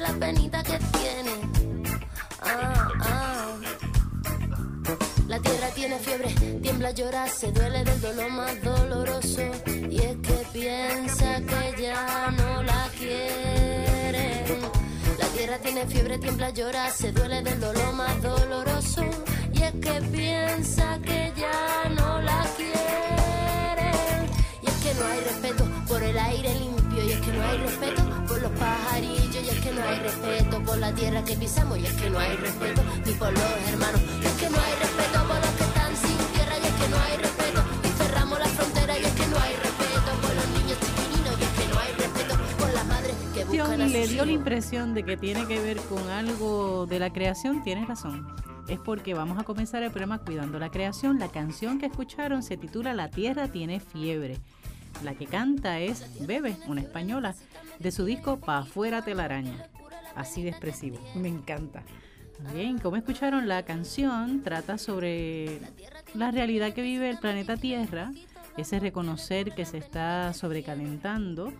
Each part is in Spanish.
la penita que tiene. Ah, ah. La tierra tiene fiebre, tiembla, llora, se duele del dolor más doloroso. Y es que piensa que ya no la quieren. La tierra tiene fiebre, tiembla, llora, se duele del dolor más doloroso. Y es que piensa que ya no la quieren. Y es que no hay respeto por el aire limpio. Y es que no hay respeto los pajarillos. Y es que no hay respeto por la tierra que pisamos. Y es que no hay respeto ni por los hermanos. Y es que no hay respeto por los que están sin tierra. Y es que no hay respeto. Y cerramos la frontera. Y es que no hay respeto por los niños chiquininos. Y es que no hay respeto por las madres que buscan a le dio la impresión de que tiene que ver con algo de la creación, tienes razón. Es porque vamos a comenzar el programa Cuidando la Creación. La canción que escucharon se titula La Tierra tiene fiebre. La que canta es Bebe, una española, de su disco Pa' afuera telaraña. Así de expresivo. Me encanta. Bien, como escucharon, la canción trata sobre la realidad que vive el planeta Tierra, ese reconocer que se está sobrecalentando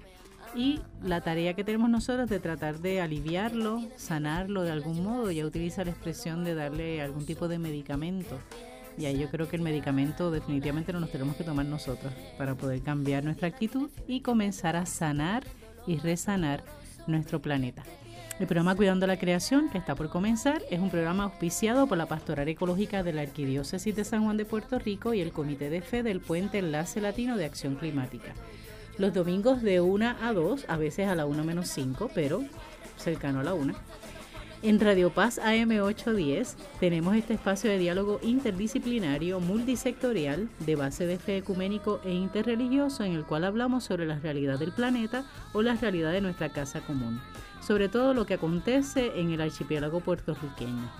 y la tarea que tenemos nosotros de tratar de aliviarlo, sanarlo de algún modo. Ya utiliza la expresión de darle algún tipo de medicamento. Y ahí yo creo que el medicamento definitivamente no nos tenemos que tomar nosotros para poder cambiar nuestra actitud y comenzar a sanar y resanar nuestro planeta. El programa Cuidando la Creación, que está por comenzar, es un programa auspiciado por la Pastoral Ecológica de la Arquidiócesis de San Juan de Puerto Rico y el Comité de Fe del Puente Enlace Latino de Acción Climática. Los domingos de 1 a 2, a veces a la 1 menos 5, pero cercano a la 1. En Radio Paz AM810 tenemos este espacio de diálogo interdisciplinario, multisectorial, de base de fe ecuménico e interreligioso, en el cual hablamos sobre la realidad del planeta o la realidad de nuestra casa común, sobre todo lo que acontece en el archipiélago puertorriqueño.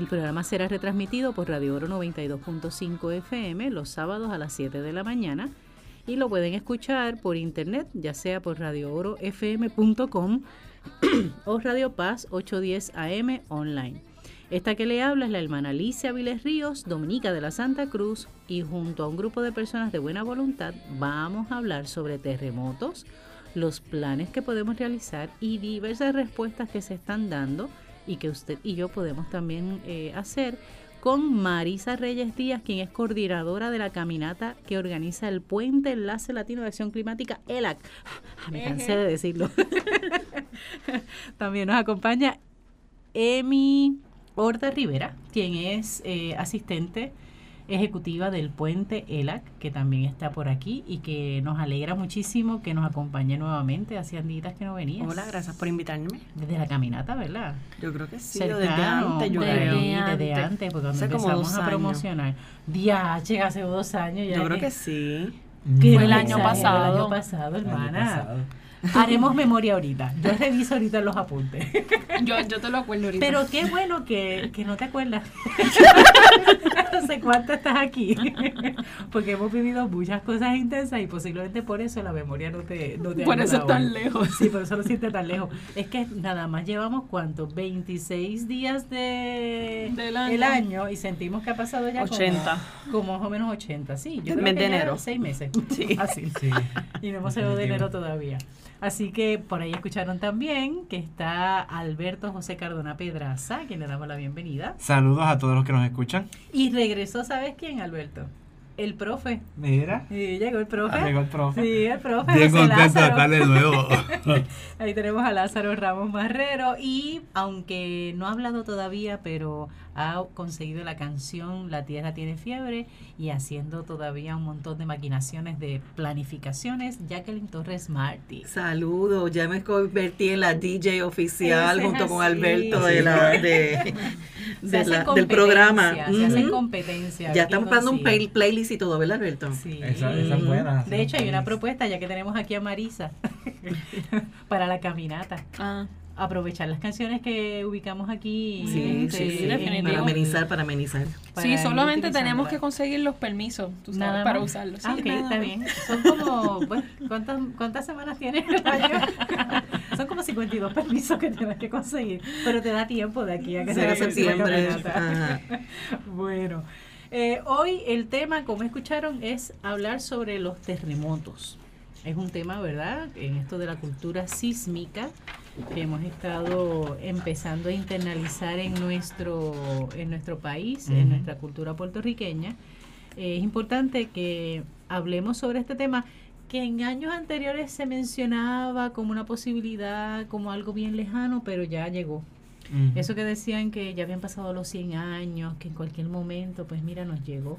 El programa será retransmitido por Radio Oro 92.5 FM los sábados a las 7 de la mañana y lo pueden escuchar por internet, ya sea por radioorofm.com o Radio Paz 810 AM online. Esta que le habla es la hermana Alicia Viles Ríos, dominica de la Santa Cruz, y junto a un grupo de personas de buena voluntad vamos a hablar sobre terremotos, los planes que podemos realizar y diversas respuestas que se están dando y que usted y yo podemos también eh, hacer con Marisa Reyes Díaz, quien es coordinadora de la caminata que organiza el Puente Enlace Latino de Acción Climática, ELAC. Ah, Me cansé de decirlo. También nos acompaña Emi Horta Rivera, quien es eh, asistente ejecutiva del puente ELAC, que también está por aquí y que nos alegra muchísimo que nos acompañe nuevamente. Hacían días que no venías. Hola, gracias por invitarme. Desde la caminata, ¿verdad? Yo creo que sí, Cercano, desde antes, yo desde, creo. desde antes, porque cuando Hace como empezamos a promocionar. Diache, hace dos años ya. Yo creo que sí. que Fue el año pasado. El año pasado, El año hermana. pasado. Haremos memoria ahorita. Yo reviso ahorita los apuntes. Yo, yo te lo acuerdo ahorita. Pero qué bueno que, que no te acuerdas. no sé cuánto estás aquí. Porque hemos vivido muchas cosas intensas y posiblemente por eso la memoria no te, no te Por eso es tan lejos. Sí, por eso lo sientes tan lejos. Es que nada más llevamos cuántos, 26 días de, Del año. el año y sentimos que ha pasado ya como- 80. Como, más o menos 80, sí. Yo creo mes que de ya enero. seis meses. Sí. Así. Sí. Y no hemos salido de enero todavía. Así que por ahí escucharon también que está Alberto José Cardona Pedraza, a quien le damos la bienvenida. Saludos a todos los que nos escuchan. Y regresó, ¿sabes quién, Alberto? El profe. Mira, Sí, llegó el profe. llegó el profe. Sí, el profe. Bien José contento de estar de nuevo. Ahí tenemos a Lázaro Ramos Marrero y aunque no ha hablado todavía, pero ha conseguido la canción La Tierra tiene fiebre y haciendo todavía un montón de maquinaciones de planificaciones, Jacqueline Torres Martí. Saludos, ya me convertí en la DJ oficial Ese junto con. Alberto de la, de, la- del programa. competencia, Se hacen competencia. Ya estamos dando un play- playlist y todo, ¿verdad, Alberto? Sí. Esa, esa es buena. De hecho, hay una propuesta, ya que tenemos aquí a Marisa, para la caminata. Ah, Aprovechar las canciones que ubicamos aquí. Sí, este, sí, sí, en definitivo. Para amenizar, para amenizar. para sí, solamente tenemos que conseguir los permisos, tú sabes, Nada para más. usarlos. Sí, Ah, ok, está más. bien. Son como, bueno, ¿cuántas, cuántas semanas tiene el año? Son como 52 permisos que tienes que conseguir, pero te da tiempo de aquí a que Sí, se haga septiembre. Bueno, eh, hoy el tema, como escucharon, es hablar sobre los terremotos. Es un tema, ¿verdad? En esto de la cultura sísmica que hemos estado empezando a internalizar en nuestro, en nuestro país, en nuestra cultura puertorriqueña. Eh, es importante que hablemos sobre este tema que en años anteriores se mencionaba como una posibilidad, como algo bien lejano, pero ya llegó. Eso que decían que ya habían pasado los 100 años, que en cualquier momento, pues mira, nos llegó.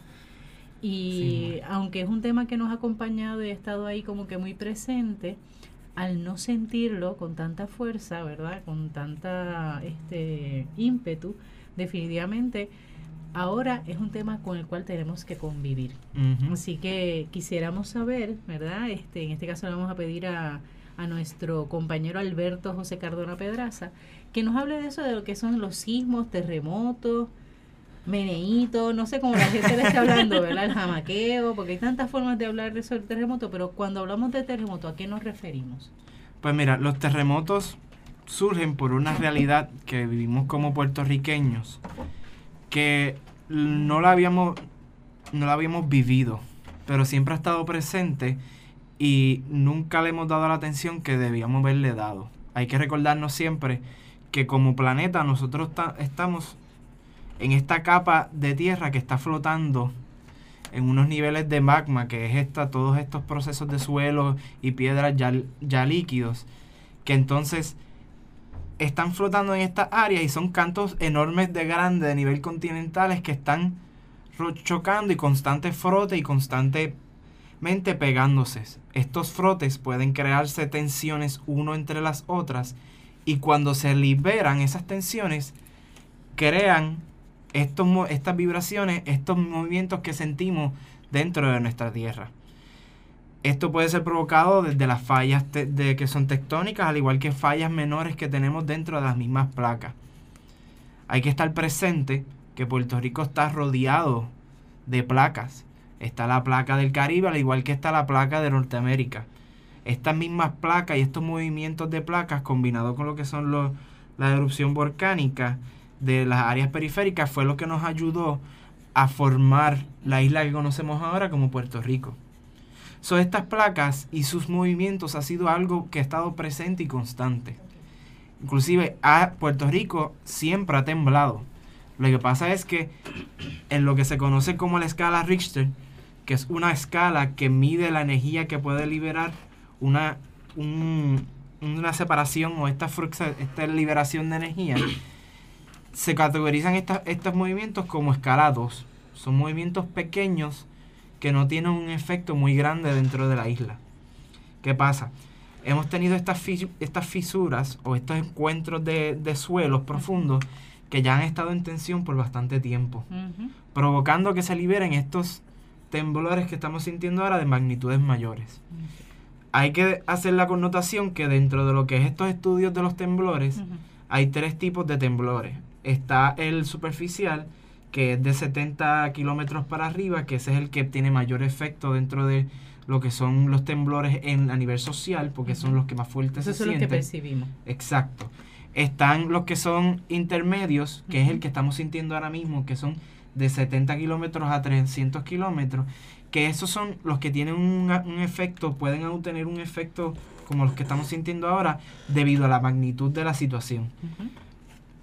Y Sí. aunque es un tema que nos ha acompañado y ha estado ahí como que muy presente, al no sentirlo con tanta fuerza, ¿verdad? Con tanta este ímpetu, definitivamente ahora es un tema con el cual tenemos que convivir. Así que quisiéramos saber, ¿verdad? Este, en este caso le vamos a pedir a, a nuestro compañero Alberto José Cardona Pedraza que nos hable de eso, de lo que son los sismos, terremotos, meneitos, no sé cómo la gente le está hablando, ¿verdad? El jamaqueo, porque hay tantas formas de hablar de eso del terremoto, pero cuando hablamos de terremoto, ¿a qué nos referimos? Pues mira, los terremotos surgen por una realidad que vivimos como puertorriqueños, que no la habíamos, no la habíamos vivido, pero siempre ha estado presente y nunca le hemos dado la atención que debíamos haberle dado. Hay que recordarnos siempre que como planeta nosotros ta- estamos en esta capa de tierra que está flotando en unos niveles de magma, que es esta, todos estos procesos de suelo y piedras ya, ya líquidos, que entonces están flotando en estas áreas y son cantos enormes de grande de nivel continentales que están chocando y constante frote y constantemente pegándose. Estos frotes pueden crearse tensiones uno entre las otras y cuando se liberan esas tensiones crean estos, estas vibraciones, estos movimientos que sentimos dentro de nuestra Tierra. Esto puede ser provocado desde las fallas de, que son tectónicas, al igual que fallas menores que tenemos dentro de las mismas placas. Hay que estar presente que Puerto Rico está rodeado de placas. Está la placa del Caribe, al igual que está la placa de Norteamérica. Estas mismas placas y estos movimientos de placas combinados con lo que son la erupción volcánica de las áreas periféricas fue lo que nos ayudó a formar la isla que conocemos ahora como Puerto Rico. So, estas placas y sus movimientos ha sido algo que ha estado presente y constante. Inclusive a Puerto Rico siempre ha temblado. Lo que pasa es que en lo que se conoce como la escala Richter, que es una escala que mide la energía que puede liberar una, un- una separación o esta, esta liberación de energía, se categorizan esta- estos movimientos como escala 2. Son movimientos pequeños que no tienen un efecto muy grande dentro de la isla. ¿Qué pasa? Hemos tenido estas, fis- estas fisuras o estos encuentros de, de suelos profundos que ya han estado en tensión por bastante tiempo, provocando que se liberen estos temblores que estamos sintiendo ahora de magnitudes mayores. Hay que hacer la connotación que dentro de lo que es estos estudios de los temblores, hay tres tipos de temblores. Está el superficial, que es de 70 kilómetros para arriba, que ese es el que tiene mayor efecto dentro de lo que son los temblores en, a nivel social, porque son los que más fuertes Esos se son los que sienten. percibimos. Exacto. Están los que son intermedios, que es el que estamos sintiendo ahora mismo, que son de 70 kilómetros a 300 kilómetros, que esos son los que tienen un, un efecto, pueden obtener un efecto como los que estamos sintiendo ahora, debido a la magnitud de la situación.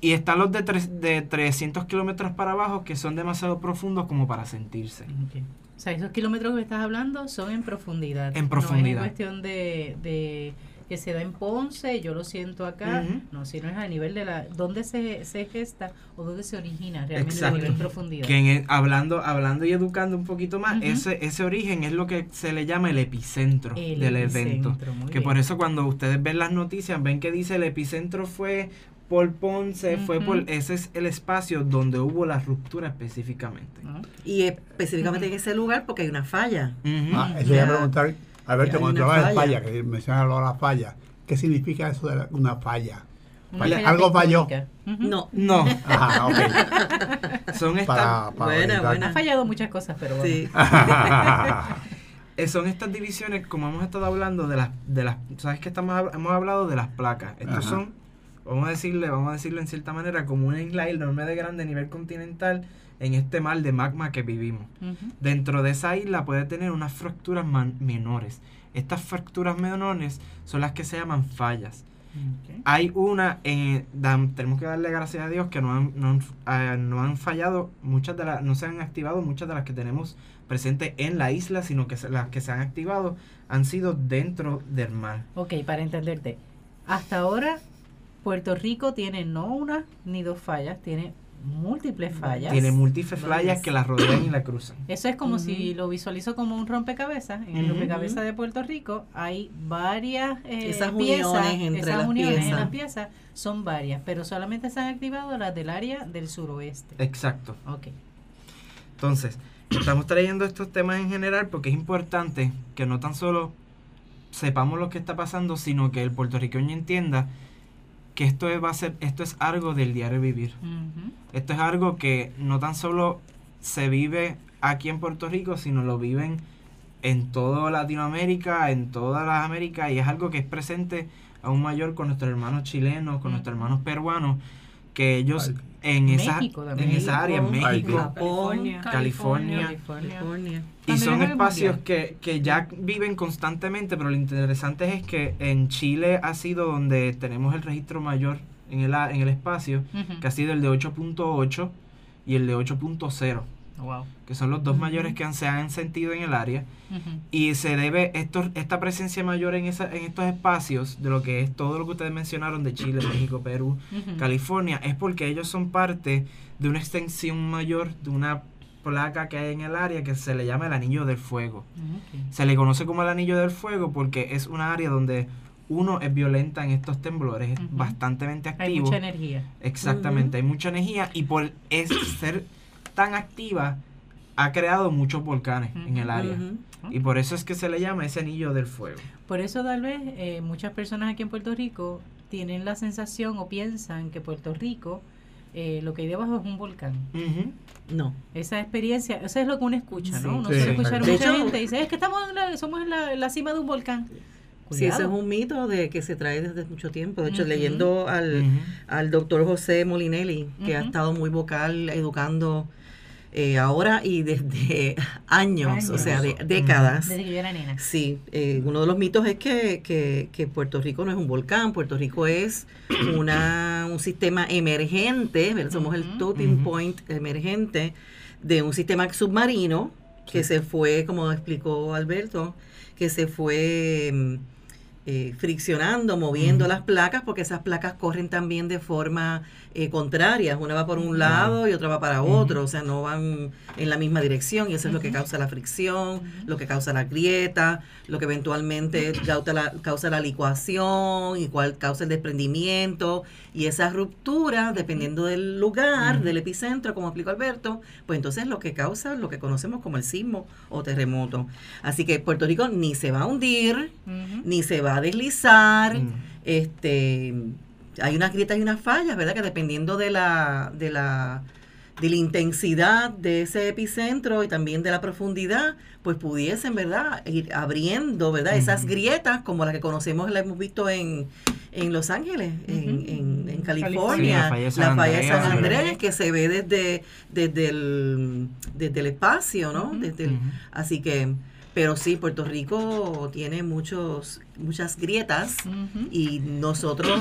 Y están los de, tres- de 300 kilómetros para abajo, que son demasiado profundos como para sentirse. Ok. O sea, esos kilómetros que me estás hablando son en profundidad. En No profundidad. es en cuestión de, de que se da en Ponce, yo lo siento acá. Ujú. No, sino es a nivel de la... ¿Dónde se, se gesta o dónde se origina realmente Exacto. a nivel profundidad? Que en el- hablando, hablando y educando un poquito más, Ujú. ese, ese origen es lo que se le llama el epicentro El del evento. epicentro, muy Que bien. por eso cuando ustedes ven las noticias, ven que dice el epicentro fue por Ponce, fue Ujú. por... Ese es el espacio donde hubo la ruptura específicamente. ¿No? Y específicamente en ese lugar porque hay una falla. Ah, eso iba a Ya. preguntar, Alberto, cuando una hablas de falla. falla, que mencionas la falla, ¿qué significa eso de la- una falla? Falla- algo falló. No. No, Ajá, ok. son estas... Para, para Buena, buena. Ha fallado muchas cosas, pero bueno. Sí. eh, son estas divisiones, como hemos estado hablando, de las, de las, sabes que estamos, hemos hablado de las placas. Estos Ajá. son, vamos a decirle, vamos a decirlo en cierta manera, como una isla enorme de grande a nivel continental en este mar de magma que vivimos. Dentro de esa isla puede tener unas fracturas man- menores. Estas fracturas menores son las que se llaman fallas. Hay una, en, dan- tenemos que darle gracias a Dios que no han, no han, ah, no han fallado, muchas de las, no se han activado muchas de las que tenemos presentes en la isla, sino que se- las que se han activado han sido dentro del mar. Ok, para entenderte. Hasta ahora, Puerto Rico tiene no una ni dos fallas, tiene múltiples fallas. Tiene múltiples fallas que la rodean y la cruzan. Eso es como si lo visualizo como un rompecabezas. En el rompecabezas de Puerto Rico hay varias eh, Esas piezas. uniones entre esas las uniones en piezas. las piezas son varias, pero solamente se han activado las del área del suroeste. Exacto. Ok. Entonces, estamos trayendo estos temas en general porque es importante que no tan solo sepamos lo que está pasando, sino que el puertorriqueño entienda que esto es, va a ser, esto es algo del diario vivir. Esto es algo que no tan solo se vive aquí en Puerto Rico, sino lo viven en toda Latinoamérica, en todas las Américas, y es algo que es presente aún mayor con nuestros hermanos chilenos, con nuestros hermanos peruanos, que ellos. En esa, México en también. esa área, en México, México, Japón, California, California. California. y son espacios que, que ya viven constantemente, pero lo interesante es que en Chile ha sido donde tenemos el registro mayor en el, a- en el espacio, que ha sido el de 8.8 y el de 8.0, Wow. que son los dos mayores que han, se han sentido en el área. Y se debe esto, esta presencia mayor en, esa, en estos espacios, de lo que es todo lo que ustedes mencionaron de Chile, México, Perú. California, es porque ellos son parte de una extensión mayor de una placa que hay en el área que se le llama el Anillo del Fuego. Ok. Se le conoce como el Anillo del Fuego porque es una área donde uno es violenta en estos temblores, es bastante Hay activo. mucha energía. Exactamente, hay mucha energía y por es ser tan activa ha creado muchos volcanes en el área. Y por eso es que se le llama ese anillo del fuego. Por eso tal vez eh, muchas personas aquí en Puerto Rico tienen la sensación o piensan que Puerto Rico eh, lo que hay debajo es un volcán. No. Esa experiencia, eso es lo que uno escucha, Sí. ¿no? Uno Sí. suele escuchar mucha hecho- gente dice, es que estamos en la, somos en la, en la cima de un volcán. Sí, ese es un mito de que se trae desde mucho tiempo. De hecho, leyendo al, al doctor José Molinelli, que ha estado muy vocal educando eh, ahora y desde años, o sea, de décadas. Desde que yo era nena. Sí, eh, uno de los mitos es que, que, que Puerto Rico no es un volcán, Puerto Rico es una, un sistema emergente, ¿verdad? somos el Ujú. topping Ujú. point emergente de un sistema submarino que se fue, como explicó Alberto, que se fue mm, eh, friccionando, moviendo las placas, porque esas placas corren también de forma eh, contraria. Una va por un lado y otra va para otro, o sea, no van en la misma dirección y eso es lo que causa la fricción, lo que causa la grieta, lo que eventualmente causa la, causa la licuación y cual causa el desprendimiento. Y esa ruptura, dependiendo del lugar, del epicentro, como explicó Alberto, pues entonces lo que causa lo que conocemos como el sismo o terremoto. Así que Puerto Rico ni se va a hundir, ni se va a deslizar, este hay unas grietas y unas fallas, ¿verdad? Que dependiendo de la, de la, de la intensidad de ese epicentro y también de la profundidad, pues pudiesen, ¿verdad? Ir abriendo, ¿verdad? Esas grietas como las que conocemos, las hemos visto en, en Los Ángeles, en, en, en California. California, Sí, la falla de San la falla de San Andreas. Andrés, que se ve desde, desde, el, desde el espacio, ¿no? Desde el-. Así que, pero sí, Puerto Rico tiene muchos, muchas grietas y nosotros,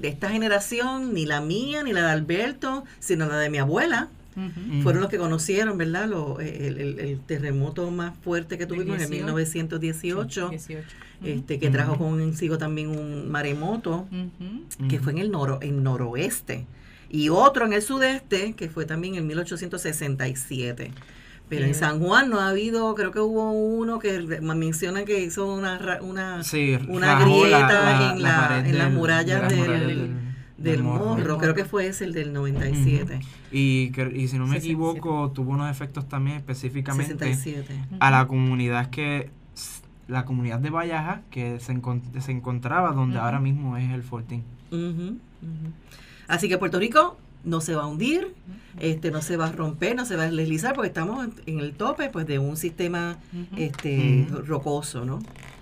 de esta generación, ni la mía, ni la de Alberto, sino la de mi abuela, fueron los que conocieron, ¿verdad? Lo- el, el- el terremoto más fuerte que tuvimos en 18. 1918, 18. este, que trajo consigo también un maremoto, que fue en el, noro, en noroeste, y otro en el sudeste, que fue también en 1867. Pero en Bien. San Juan no ha habido, creo que hubo uno que mencionan que hizo una, una Sí, una grieta en la- en las murallas de las del- del morro, creo que fue ese el del 97. Y, que- y si no me 67. equivoco, tuvo unos efectos también específicamente 67. a la comunidad que la comunidad de Vallaja que se, encon- se encontraba donde ahora mismo es el Fortín. Así que Puerto Rico no se va a hundir, este, no se va a romper, no se va a deslizar, porque estamos en- el tope pues de un sistema este, rocoso, ¿no?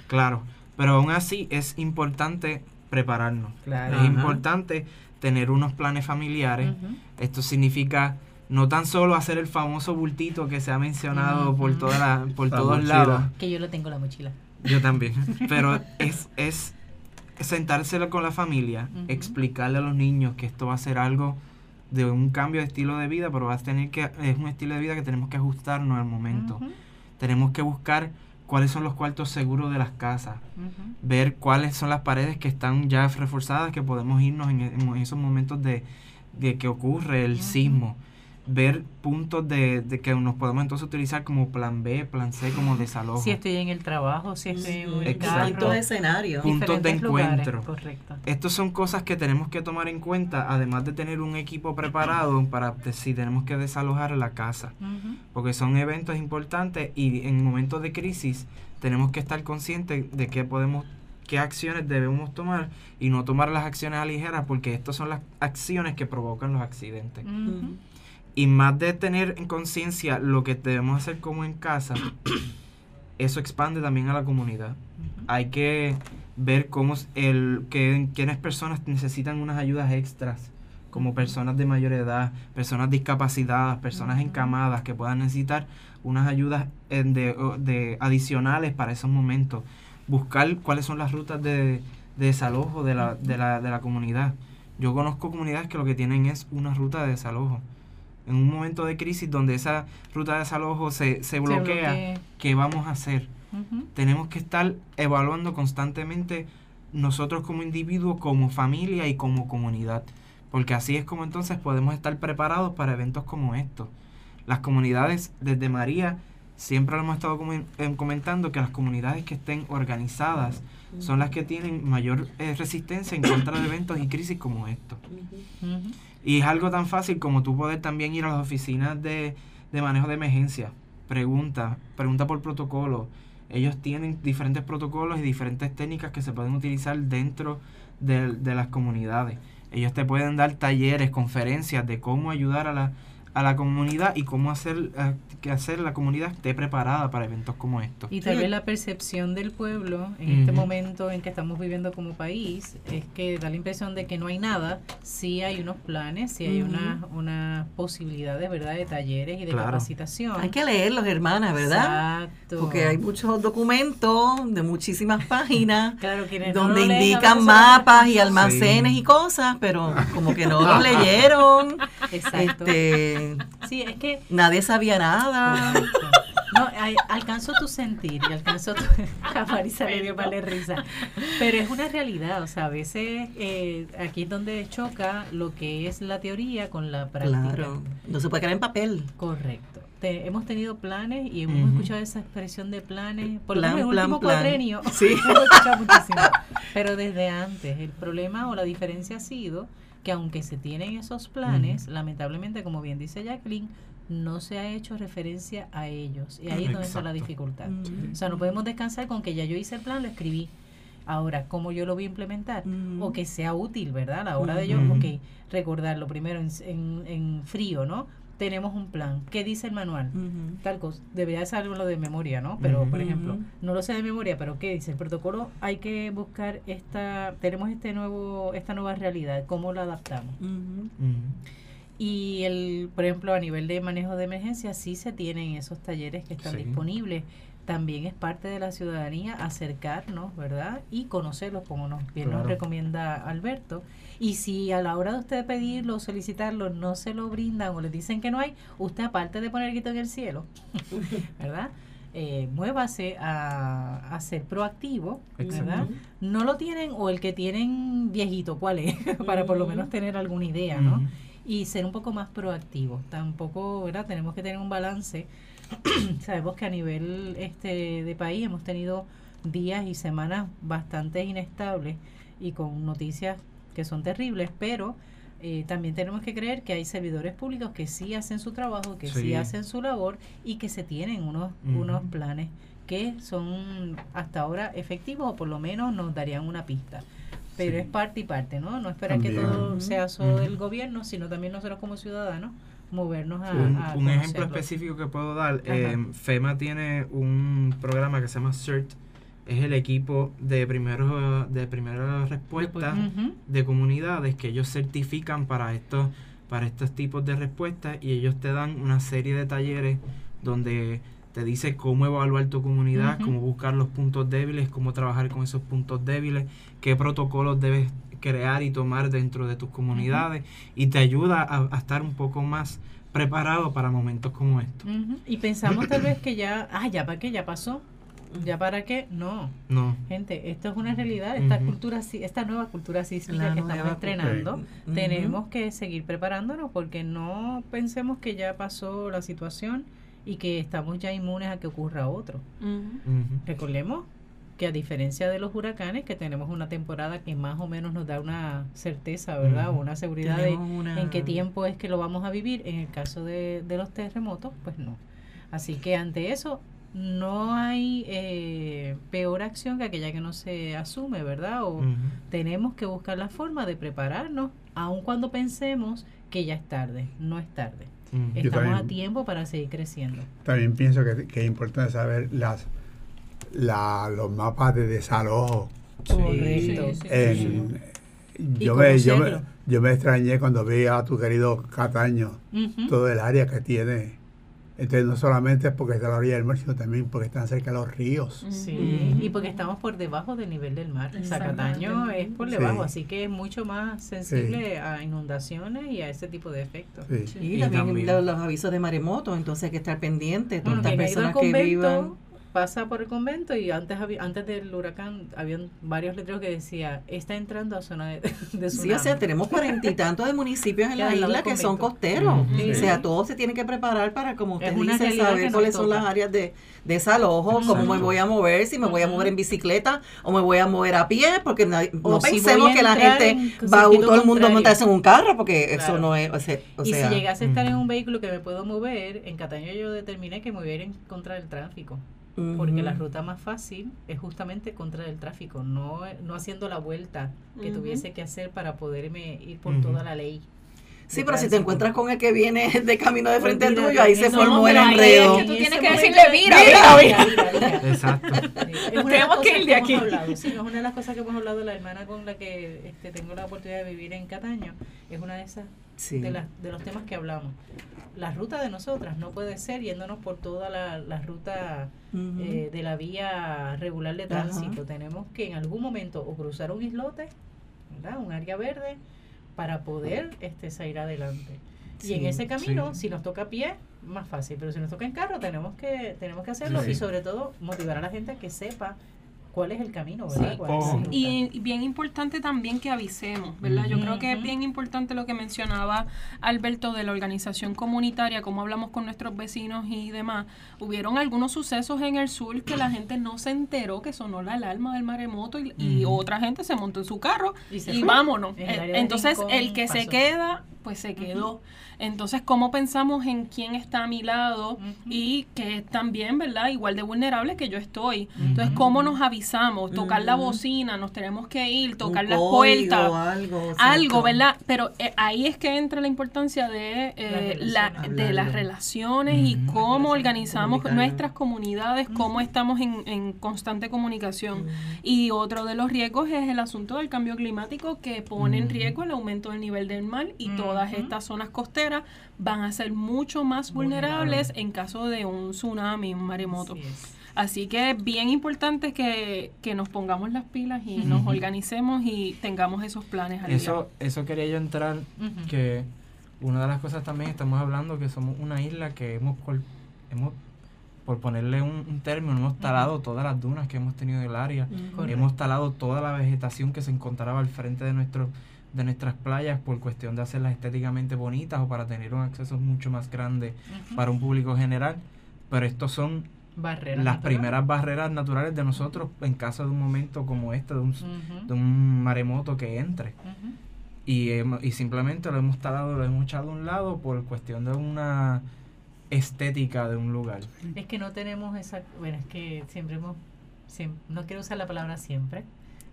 Claro, pero aún así es importante prepararnos. Claro. Es Ajá. importante tener unos planes familiares. Esto significa no tan solo hacer el famoso bultito que se ha mencionado por, toda la- por La todos mochila. lados. Que yo lo tengo en la mochila. Yo también. Pero es, es sentárselo con la familia, explicarle a los niños que esto va a ser algo de un cambio de estilo de vida, pero va a tener que, es un estilo de vida que tenemos que ajustarnos al momento. Tenemos que buscar cuáles son los cuartos seguros de las casas, ver cuáles son las paredes que están ya reforzadas, que podemos irnos en, en esos momentos de, de que ocurre el sismo, ver puntos de, de que nos podemos entonces utilizar como plan B, plan C, como desalojo. Si estoy en el trabajo, si estoy en Exacto. Distintos carro. escenarios. Puntos de lugares, encuentro. Correcto. Estas son cosas que tenemos que tomar en cuenta, además de tener un equipo preparado para de- si tenemos que desalojar la casa, porque son eventos importantes y en momentos de crisis tenemos que estar conscientes de qué podemos, qué acciones debemos tomar y no tomar las acciones a ligeras, porque estas son las acciones que provocan los accidentes. Y más de tener en conciencia lo que debemos hacer como en casa, eso expande también a la comunidad. Hay que ver cómo el que quiénes personas necesitan unas ayudas extras, como personas de mayor edad, personas discapacitadas, personas encamadas que puedan necesitar unas ayudas eh, de, de adicionales para esos momentos. Buscar cuáles son las rutas de, de desalojo de la, de, la, de la comunidad. Yo conozco comunidades que lo que tienen es una ruta de desalojo. En un momento de crisis donde esa ruta de desalojo se, se bloquea, bloquea. ¿qué vamos a hacer? Tenemos que estar evaluando constantemente nosotros como individuos, como familia y como comunidad. Porque así es como entonces podemos estar preparados para eventos como estos. Las comunidades, desde María, siempre lo hemos estado em, comentando que las comunidades que estén organizadas son las que tienen mayor eh, resistencia en contra de eventos y crisis como estos. Y es algo tan fácil como tú poder también ir a las oficinas de, de manejo de emergencia. Pregunta, pregunta por protocolo. Ellos tienen diferentes protocolos y diferentes técnicas que se pueden utilizar dentro de, de las comunidades. Ellos te pueden dar talleres, conferencias de cómo ayudar a la, a la comunidad y cómo hacer que hacer la comunidad esté preparada para eventos como estos. Y tal vez la percepción del pueblo en este Ujú. momento en que estamos viviendo como país es que da la impresión de que no hay nada, sí hay unos planes, sí hay Ujú. unas unas posibilidades, ¿verdad?, de talleres y de Claro. capacitación. Hay que leerlos, hermanas, ¿verdad? Exacto. Porque hay muchos documentos de muchísimas páginas Claro, quienes no donde indican mapas y almacenes Sí. y cosas, pero como que no los leyeron. Exacto. Este, Sí, es que nadie sabía nada. No, ay, alcanzo tu sentir y alcanzo tu... A Marisa le dio de risa. Pero es una realidad, o sea, a veces eh, aquí es donde choca lo que es la teoría con la práctica. Claro, no se puede quedar en papel. Correcto. Te- hemos tenido planes y hemos escuchado esa expresión de planes, por lo Plan, menos en el plan, último plan. cuadrenio. Sí. hemos escuchado muchísimo. Pero desde antes, el problema o la diferencia ha sido que aunque se tienen esos planes, lamentablemente, como bien dice Jacqueline, no se ha hecho referencia a ellos. Y ahí es donde está la dificultad. Mm. O sea, no podemos descansar con que ya yo hice el plan, lo escribí. Ahora, ¿cómo yo lo voy a implementar? Mm. O que sea útil, ¿verdad? A la hora de yo, ok, recordarlo primero en, en, en frío, ¿no? Tenemos un plan. ¿Qué dice el manual? Ujú. Tal cosa. Debería saberlo de memoria, ¿no? Pero, por ejemplo, no lo sé de memoria, pero ¿qué dice? El protocolo hay que buscar esta, tenemos este nuevo, esta nueva realidad, ¿cómo lo adaptamos? Y el, por ejemplo, a nivel de manejo de emergencia, sí se tienen esos talleres que están Sí. disponibles. También es parte de la ciudadanía acercarnos, ¿verdad? Y conocerlos, como nos, bien nos recomienda Alberto. Y si a la hora de usted pedirlo o solicitarlo no se lo brindan o le dicen que no hay, usted aparte de poner el grito en el cielo, ¿verdad? Eh, muévase a, a ser proactivo, ¿verdad? No lo tienen o el que tienen viejito, ¿cuál es? Para por lo menos tener alguna idea, ¿no? Y ser un poco más proactivo. Tampoco, ¿verdad? Tenemos que tener un balance. Sabemos que a nivel este de país hemos tenido días y semanas bastante inestables y con noticias que son terribles, pero eh, también tenemos que creer que hay servidores públicos que sí hacen su trabajo, que sí, Sí. hacen su labor y que se tienen unos, unos planes que son hasta ahora efectivos o por lo menos nos darían una pista. pero Sí. es parte y parte, ¿no? No esperar que todo sea solo Ujú. del gobierno, sino también nosotros como ciudadanos movernos a, Un, a un ejemplo específico que puedo dar, eh, FEMA tiene un programa que se llama CERT, es el equipo de primero de primera respuesta de comunidades que ellos certifican para estos para estos tipos de respuestas y ellos te dan una serie de talleres donde te dice cómo evaluar tu comunidad, cómo buscar los puntos débiles, cómo trabajar con esos puntos débiles, qué protocolos debes crear y tomar dentro de tus comunidades y te ayuda a, a estar un poco más preparado para momentos como estos. Y pensamos tal vez que ya, ah, ya para qué, ya pasó, ya para qué, no. No. Gente, esto es una realidad, esta cultura, sí- esta nueva cultura sísmica La que estamos entrenando, tenemos que seguir preparándonos porque no pensemos que ya pasó la situación y que estamos ya inmunes a que ocurra otro. Recordemos que a diferencia de los huracanes, que tenemos una temporada que más o menos nos da una certeza, ¿verdad? O una seguridad de una- en qué tiempo es que lo vamos a vivir. En el caso de, de los terremotos, pues no. Así que ante eso no hay eh, peor acción que aquella que no se asume, ¿verdad? O tenemos que buscar la forma de prepararnos, aun cuando pensemos que ya es tarde. No es tarde. Estamos a tiempo para seguir creciendo. También pienso que, que es importante saber las la, los mapas de desalojo. Correcto. Sí, sí, En- Y yo, me, yo, me, yo me extrañé cuando vi a tu querido Cataño, Ujú. todo el área que tiene. Entonces, no solamente es porque está a la orilla del mar, sino también porque están cerca de los ríos. Sí, y porque estamos por debajo del nivel del mar. Zacataño es por Sí. debajo, así que es mucho más sensible a inundaciones y a ese tipo de efectos. Sí. Y, Y también, también- los, los avisos de maremoto, entonces hay que estar pendiente. Todas Bueno, ido al personas que vivan. Pasa por el convento y antes había, antes del huracán habían varios letreros que decía está entrando a zona de, de Sí, tsunami". o sea, tenemos cuarenta y tantos de municipios en la isla que son costeros. O Sí. sea, todos se tienen que preparar para, como usted dice, saber cuáles son toca. las áreas de desalojo, cómo me Exacto. voy a mover, si me voy a mover en bicicleta o me voy a mover a pie, porque no si pensemos que la gente en va todo el mundo a montarse en un carro, porque eso no es, o sea, o y sea, si llegase a estar en un vehículo que me puedo mover, en Cataño yo determiné que me voy a ir en contra del tráfico. Porque la ruta más fácil es justamente contra el tráfico, no, no haciendo la vuelta que tuviese que hacer para poderme ir por toda la ley. Sí, de pero si te encuentras con el que viene de camino de frente tuyo, ahí se formó el enredo. es que tú En tienes que decirle, mira, mira, mira, mira. Exacto. Sí, es una de las Tenemos cosas que ir de aquí. es una de las cosas que hemos hablado la hermana con la que este, tengo la oportunidad de vivir en Cataño. Es una de esas Sí. de, las, de los temas que hablamos. La ruta de nosotras no puede ser yéndonos por toda la, la ruta eh, de la vía regular de tránsito. Tenemos que en algún momento o cruzar un islote, ¿verdad? un área verde, para poder este, salir adelante. Y en ese camino, sí. si nos toca a pie, más fácil, pero si nos toca en carro, tenemos que, tenemos que hacerlo Sí. y sobre todo motivar a la gente a que sepa cuál es el camino, ¿verdad? Y, y bien importante también que avisemos, ¿verdad? Yo creo que es bien importante lo que mencionaba Alberto de la organización comunitaria, como hablamos con nuestros vecinos y demás. Hubieron algunos sucesos en el sur que la gente no se enteró que sonó la alarma del maremoto y, y otra gente se montó en su carro Y vámonos. En el Entonces, Rincón el que se queda, pues se quedó. Entonces, ¿cómo pensamos en quién está a mi lado y que es también, ¿verdad? Igual de vulnerable que yo estoy. Entonces. ¿cómo nos avisamos? Tocar la bocina, nos tenemos que ir, Un tocar las puertas. Algo. ¿verdad? Pero eh, ahí es que entra la importancia de, eh, Las la- relaciones. de las relaciones y cómo organizamos nuestras comunidades, cómo estamos en, en constante comunicación. Y otro de los riesgos es el asunto del cambio climático que pone en riesgo el aumento del nivel del mar y todas estas zonas costeras van a ser mucho más vulnerables en caso de un tsunami, un maremoto. Así es. Así que es bien importante que, que nos pongamos las pilas y nos Ujú. organicemos y tengamos esos planes al día. Eso, eso quería yo entrar, Ujú. que una de las cosas también estamos hablando que somos una isla que hemos, hemos por ponerle un, un término, hemos talado todas las dunas que hemos tenido en el área, Correcto. hemos talado toda la vegetación que se encontraba al frente de nuestro de nuestras playas por cuestión de hacerlas estéticamente bonitas o para tener un acceso mucho más grande para un público general, pero estos son Barreras las naturales. primeras barreras naturales de nosotros en caso de un momento como este, de un, de un maremoto que entre. Y, hemo- y simplemente lo hemos talado, lo hemos echado a un lado por cuestión de una estética de un lugar. Es que no tenemos esa, bueno, es que siempre hemos, siem- no quiero usar la palabra siempre,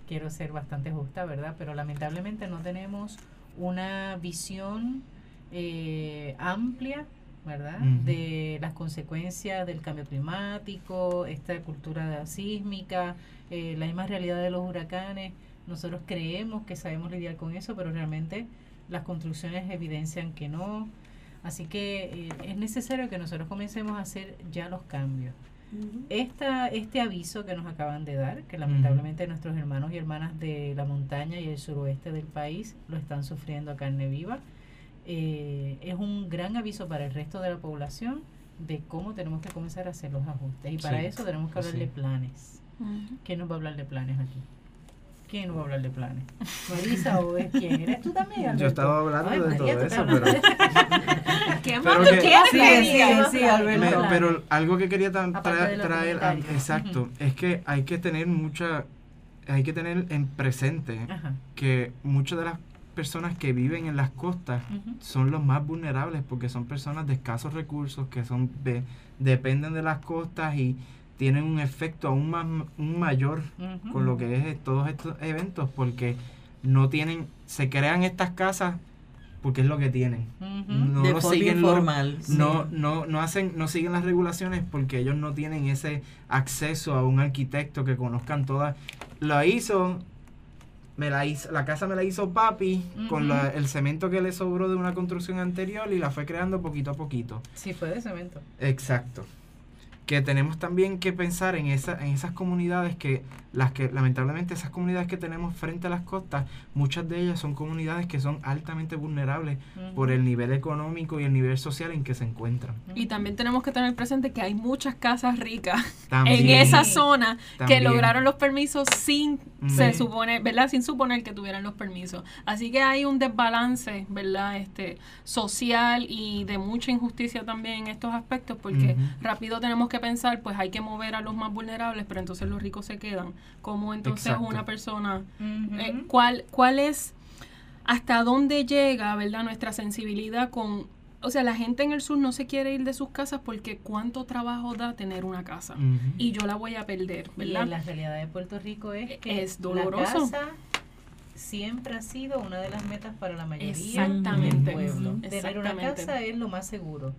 quiero ser bastante justa, ¿verdad? Pero lamentablemente no tenemos una visión eh, amplia, ¿verdad? De las consecuencias del cambio climático, esta cultura sísmica, eh, la misma realidad de los huracanes. Nosotros creemos que sabemos lidiar con eso, pero realmente las construcciones evidencian que no. Así que eh, es necesario que nosotros comencemos a hacer ya los cambios. Esta, este aviso que nos acaban de dar, que lamentablemente nuestros hermanos y hermanas de la montaña y el suroeste del país lo están sufriendo a carne viva, eh, es un gran aviso para el resto de la población de cómo tenemos que comenzar a hacer los ajustes. Y para Sí, eso tenemos que hablar sí. de planes. Ujú. ¿Quién nos va a hablar de planes aquí? ¿Quién va a hablar de planes? ¿Marisa o es quién? ¿Eres tú también? Yo Alberto? estaba hablando Ay, de María, todo eso, pero- ¿Qué Pero más tú que- quieres Sí, sí, sí, Alberto. Me- pero algo que quería tra- traer, documentales. exacto, es que hay que tener mucha, hay que tener en presente Ajá. que muchas de las personas que viven en las costas son los más vulnerables porque son personas de escasos recursos que son de- dependen de las costas y tienen un efecto aún más un mayor con lo que es todos estos eventos porque no tienen se crean estas casas porque es lo que tienen no de lo forma siguen informal. sí. no, no, no hacen, no siguen las regulaciones porque ellos no tienen ese acceso a un arquitecto que conozcan todas. Lo hizo, me la hizo, la casa me la hizo papi con la- el cemento que le sobró de una construcción anterior y la fue creando poquito a poquito. Sí, fue de cemento. Exacto. Que tenemos también que pensar en, esa, en esas comunidades que, las que lamentablemente esas comunidades que tenemos frente a las costas, muchas de ellas son comunidades que son altamente vulnerables por el nivel económico y el nivel social en que se encuentran. Y también tenemos que tener presente que hay muchas casas ricas También, en esa zona que lograron los permisos sin se supone, ¿verdad? Sin suponer que tuvieran los permisos. Así que hay un desbalance, ¿verdad? Este social y de mucha injusticia también en estos aspectos porque rápido tenemos que pensar, pues hay que mover a los más vulnerables, pero entonces los ricos se quedan. ¿Cómo entonces Exacto. una persona eh, cuál, cuál es, hasta dónde llega, ¿verdad? Nuestra sensibilidad con, o sea, la gente en el sur no se quiere ir de sus casas porque cuánto trabajo da tener una casa. Y yo la voy a perder, Y ¿verdad? la realidad de Puerto Rico es que Es doloroso. la casa siempre ha sido una de las metas para la mayoría Exactamente. del pueblo. Tener una casa es lo más seguro.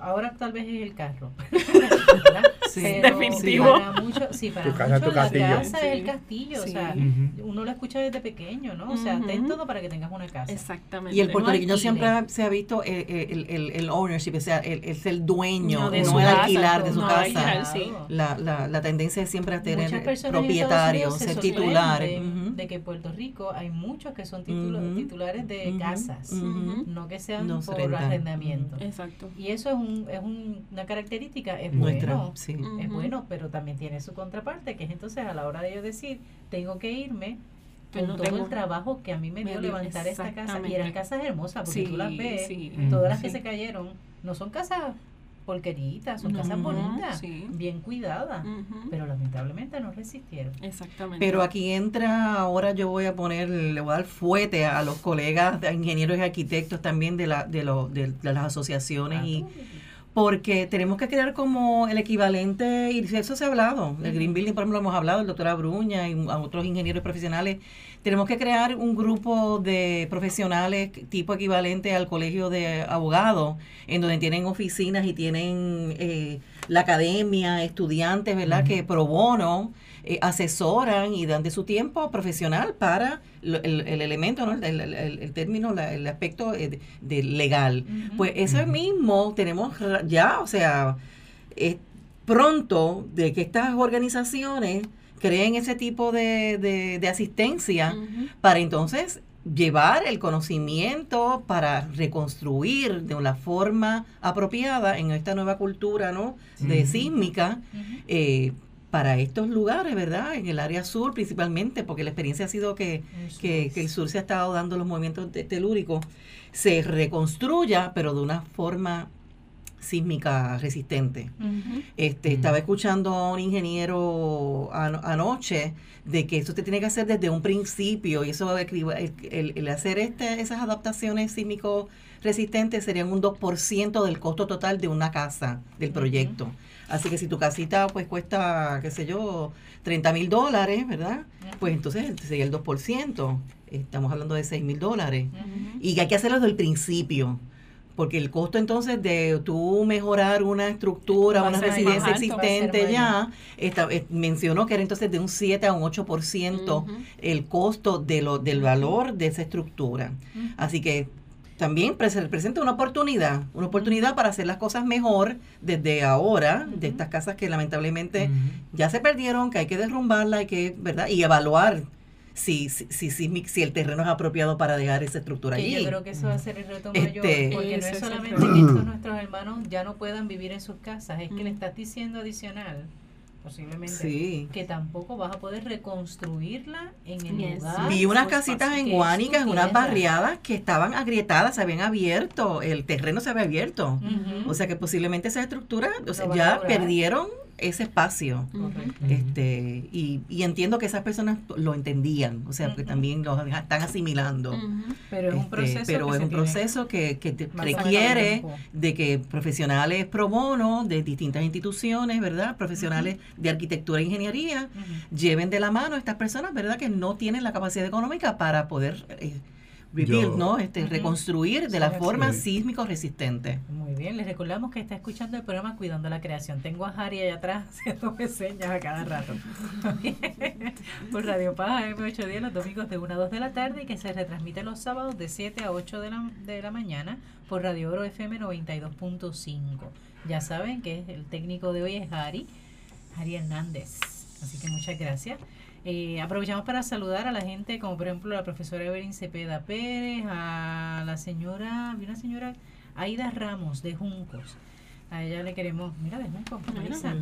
Ahora tal vez es el carro. Sí. Pero Definitivo. Para muchos, sí, para Tu casa es muchos tu la castillo. casa es el Sí. castillo. O sea, uno lo escucha desde pequeño, ¿no? O sea, ten todo para que tengas una casa. Exactamente. Y el puertorriqueño siempre ha- se ha visto el, el, el, el ownership, o sea, el, el ser dueño, No, no, de su el casa, alquilar de su no, casa. alquilar, sí. La, la, la tendencia es siempre a tener Muchas personas en propietario, Estados Unidos ser se titular. de que Puerto Rico hay muchos que son titulo- titulares de casas, no que sean por rentan. arrendamiento. Exacto. Y eso es, un, es un- una característica, es Nuestra, bueno, sí. es bueno, pero también tiene su contraparte, que es entonces a la hora de yo decir, tengo que irme con no todo tengo- el trabajo que a mí me me dio levantar esta casa. Y eran casas hermosas, porque tú las ves, sí. todas las Sí. que se cayeron, no son casas porqueritas, son No, casas bonitas, sí. bien cuidadas, pero lamentablemente no resistieron. Exactamente. Pero aquí entra, ahora yo voy a poner, le voy a dar fuete a los colegas de ingenieros y arquitectos también de, la, de, los de, de las asociaciones y porque tenemos que crear como el equivalente, y eso se ha hablado, el Green Building, por ejemplo, lo hemos hablado, el doctor Abruña y a otros ingenieros profesionales, tenemos que crear un grupo de profesionales tipo equivalente al colegio de abogados, en donde tienen oficinas y tienen eh, la academia, estudiantes, ¿verdad?, que pro bono eh, asesoran y dan de su tiempo profesional para el, el elemento, ¿no? el, el- término, la- el aspecto eh, de, de legal. Pues eso mismo tenemos ya, o sea, es pronto de que estas organizaciones creen ese tipo de, de- de asistencia para entonces llevar el conocimiento para reconstruir de una forma apropiada en esta nueva cultura ¿no? de sísmica eh, para estos lugares, ¿verdad? En el área sur principalmente, porque la experiencia ha sido que, que, que el sur se ha estado dando los movimientos te- telúricos, se reconstruya, pero de una forma sísmica resistente. Este, Estaba escuchando a un ingeniero anoche de que eso se tiene que hacer desde un principio y eso el, el, hacer este, esas adaptaciones sísmico resistentes serían un 2% del costo total de una casa, del proyecto. Así que si tu casita pues cuesta, qué sé yo, 30 mil dólares, ¿verdad? Pues entonces sería el 2%. Estamos hablando de 6 mil dólares. Y hay que hacerlo desde el principio porque el costo entonces de tú mejorar una estructura, una residencia existente ya, eh, mencionó que era entonces de un 7 a un 8% el costo de lo, del valor de esa estructura. Así que también presenta una oportunidad, una oportunidad para hacer las cosas mejor desde ahora, de estas casas que lamentablemente ya se perdieron, que hay que derrumbarla, hay que, ¿verdad? Y evaluar si, si, si, si, el terreno es apropiado para dejar esa estructura allí. Yo creo que eso va a ser el reto mayor, este, porque no es solamente que estos nuestros hermanos ya no puedan vivir en sus casas, es que le estás diciendo adicional posiblemente que tampoco vas a poder reconstruirla en el lugar. Vi unas casitas en Guánica, en unas barriadas que estaban agrietadas, se habían abierto, el terreno se había abierto. O sea que posiblemente esa estructura o sea, ya perdieron ese espacio. este y, y, entiendo que esas personas lo entendían, o sea, que también lo están asimilando. Pero es un este, proceso, pero que, es un proceso que, requiere de que profesionales pro bono de distintas instituciones, ¿verdad? Profesionales de arquitectura e ingeniería lleven de la mano a estas personas, ¿verdad? Que no tienen la capacidad económica para poder... Eh, rebuild, ¿no? Este, Reconstruir de la forma sísmico resistente. Muy bien, les recordamos que está escuchando el programa Cuidando la Creación. Tengo a Harry allá atrás haciendo señas a cada rato. Por Radio Paz M810 los domingos de 1 a 2 de la tarde y que se retransmite los sábados de 7 a 8 de la, de la mañana por Radio Oro FM 92.5. Ya saben que el técnico de hoy es Harry, Harry Hernández. Así que muchas gracias. Eh, aprovechamos para saludar a la gente, como por ejemplo la profesora Evelyn Cepeda Pérez, a la señora, vi una señora Aida Ramos de Juncos. A ella le queremos, mira, de Juncos, Marisa.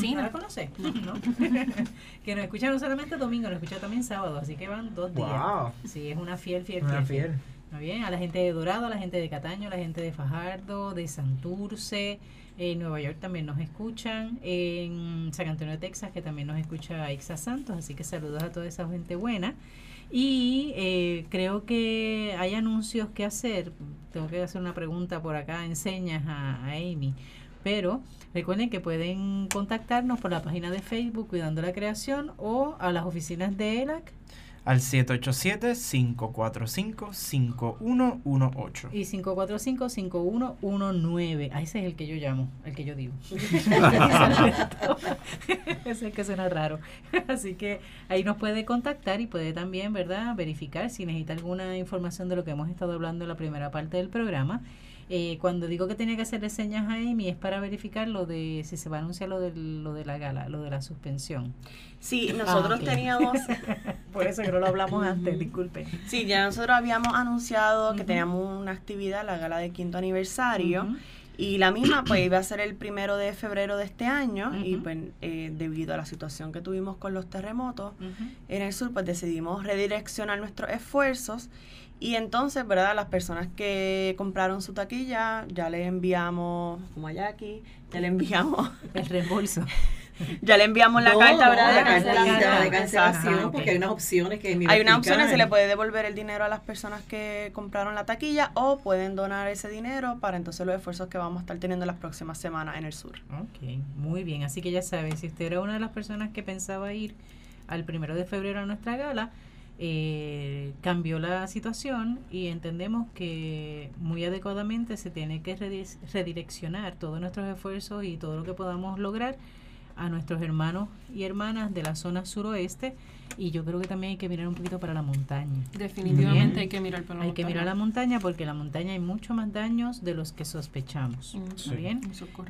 Sí, ¿No la conoce? ¿No? que nos escucha no solamente domingo, nos escucha también sábado, así que van dos días. Sí, es una fiel, fiel, fiel. fiel. bien, a la gente de Dorado, a la gente de Cataño, a la gente de Fajardo, de Santurce, en Nueva York también nos escuchan, en San Antonio, Texas, que también nos escucha Ixa Santos, así que saludos a toda esa gente buena. Y eh, creo que hay anuncios que hacer. Tengo que hacer una pregunta por acá, enseñas a, a Amy. Pero recuerden que pueden contactarnos por la página de Facebook Cuidando la Creación o a las oficinas de ELAC al 787-545-5118. Y 545-5119. Ah, ese es el que yo llamo, el que yo digo. ese es el que suena raro. Así que ahí nos puede contactar y puede también, ¿verdad?, verificar si necesita alguna información de lo que hemos estado hablando en la primera parte del programa. Eh, cuando digo que tenía que hacerle señas a Amy es para verificar lo de si se va a anunciar lo de, lo de la gala, lo de la suspensión. Sí, nosotros ah, teníamos... Por eso que no lo hablamos antes, disculpe. Sí, ya nosotros habíamos anunciado que teníamos una actividad, la gala de quinto aniversario. Y la misma pues iba a ser el primero de febrero de este año y pues eh, debido a la situación que tuvimos con los terremotos en el sur pues decidimos redireccionar nuestros esfuerzos y entonces, ¿verdad? Las personas que compraron su taquilla, ya le enviamos, como allá aquí, ya le enviamos el reembolso. ya le enviamos la carta, ¿verdad? La, de cancelación, porque hay unas opciones que Hay unas opciones, se le puede devolver el dinero a las personas que compraron la taquilla o pueden donar ese dinero para entonces los esfuerzos que vamos a estar teniendo las próximas semanas en el sur. Ok, muy bien. Así que ya saben, si usted era una de las personas que pensaba ir al primero de febrero a nuestra gala, eh, cambió la situación y entendemos que muy adecuadamente se tiene que redireccionar todos nuestros esfuerzos y todo lo que podamos lograr a nuestros hermanos y hermanas de la zona suroeste y yo creo que también hay que mirar un poquito para la montaña. Definitivamente hay que mirar para la hay montaña. Hay que mirar la montaña porque en la montaña hay mucho más daños de los que sospechamos. bien?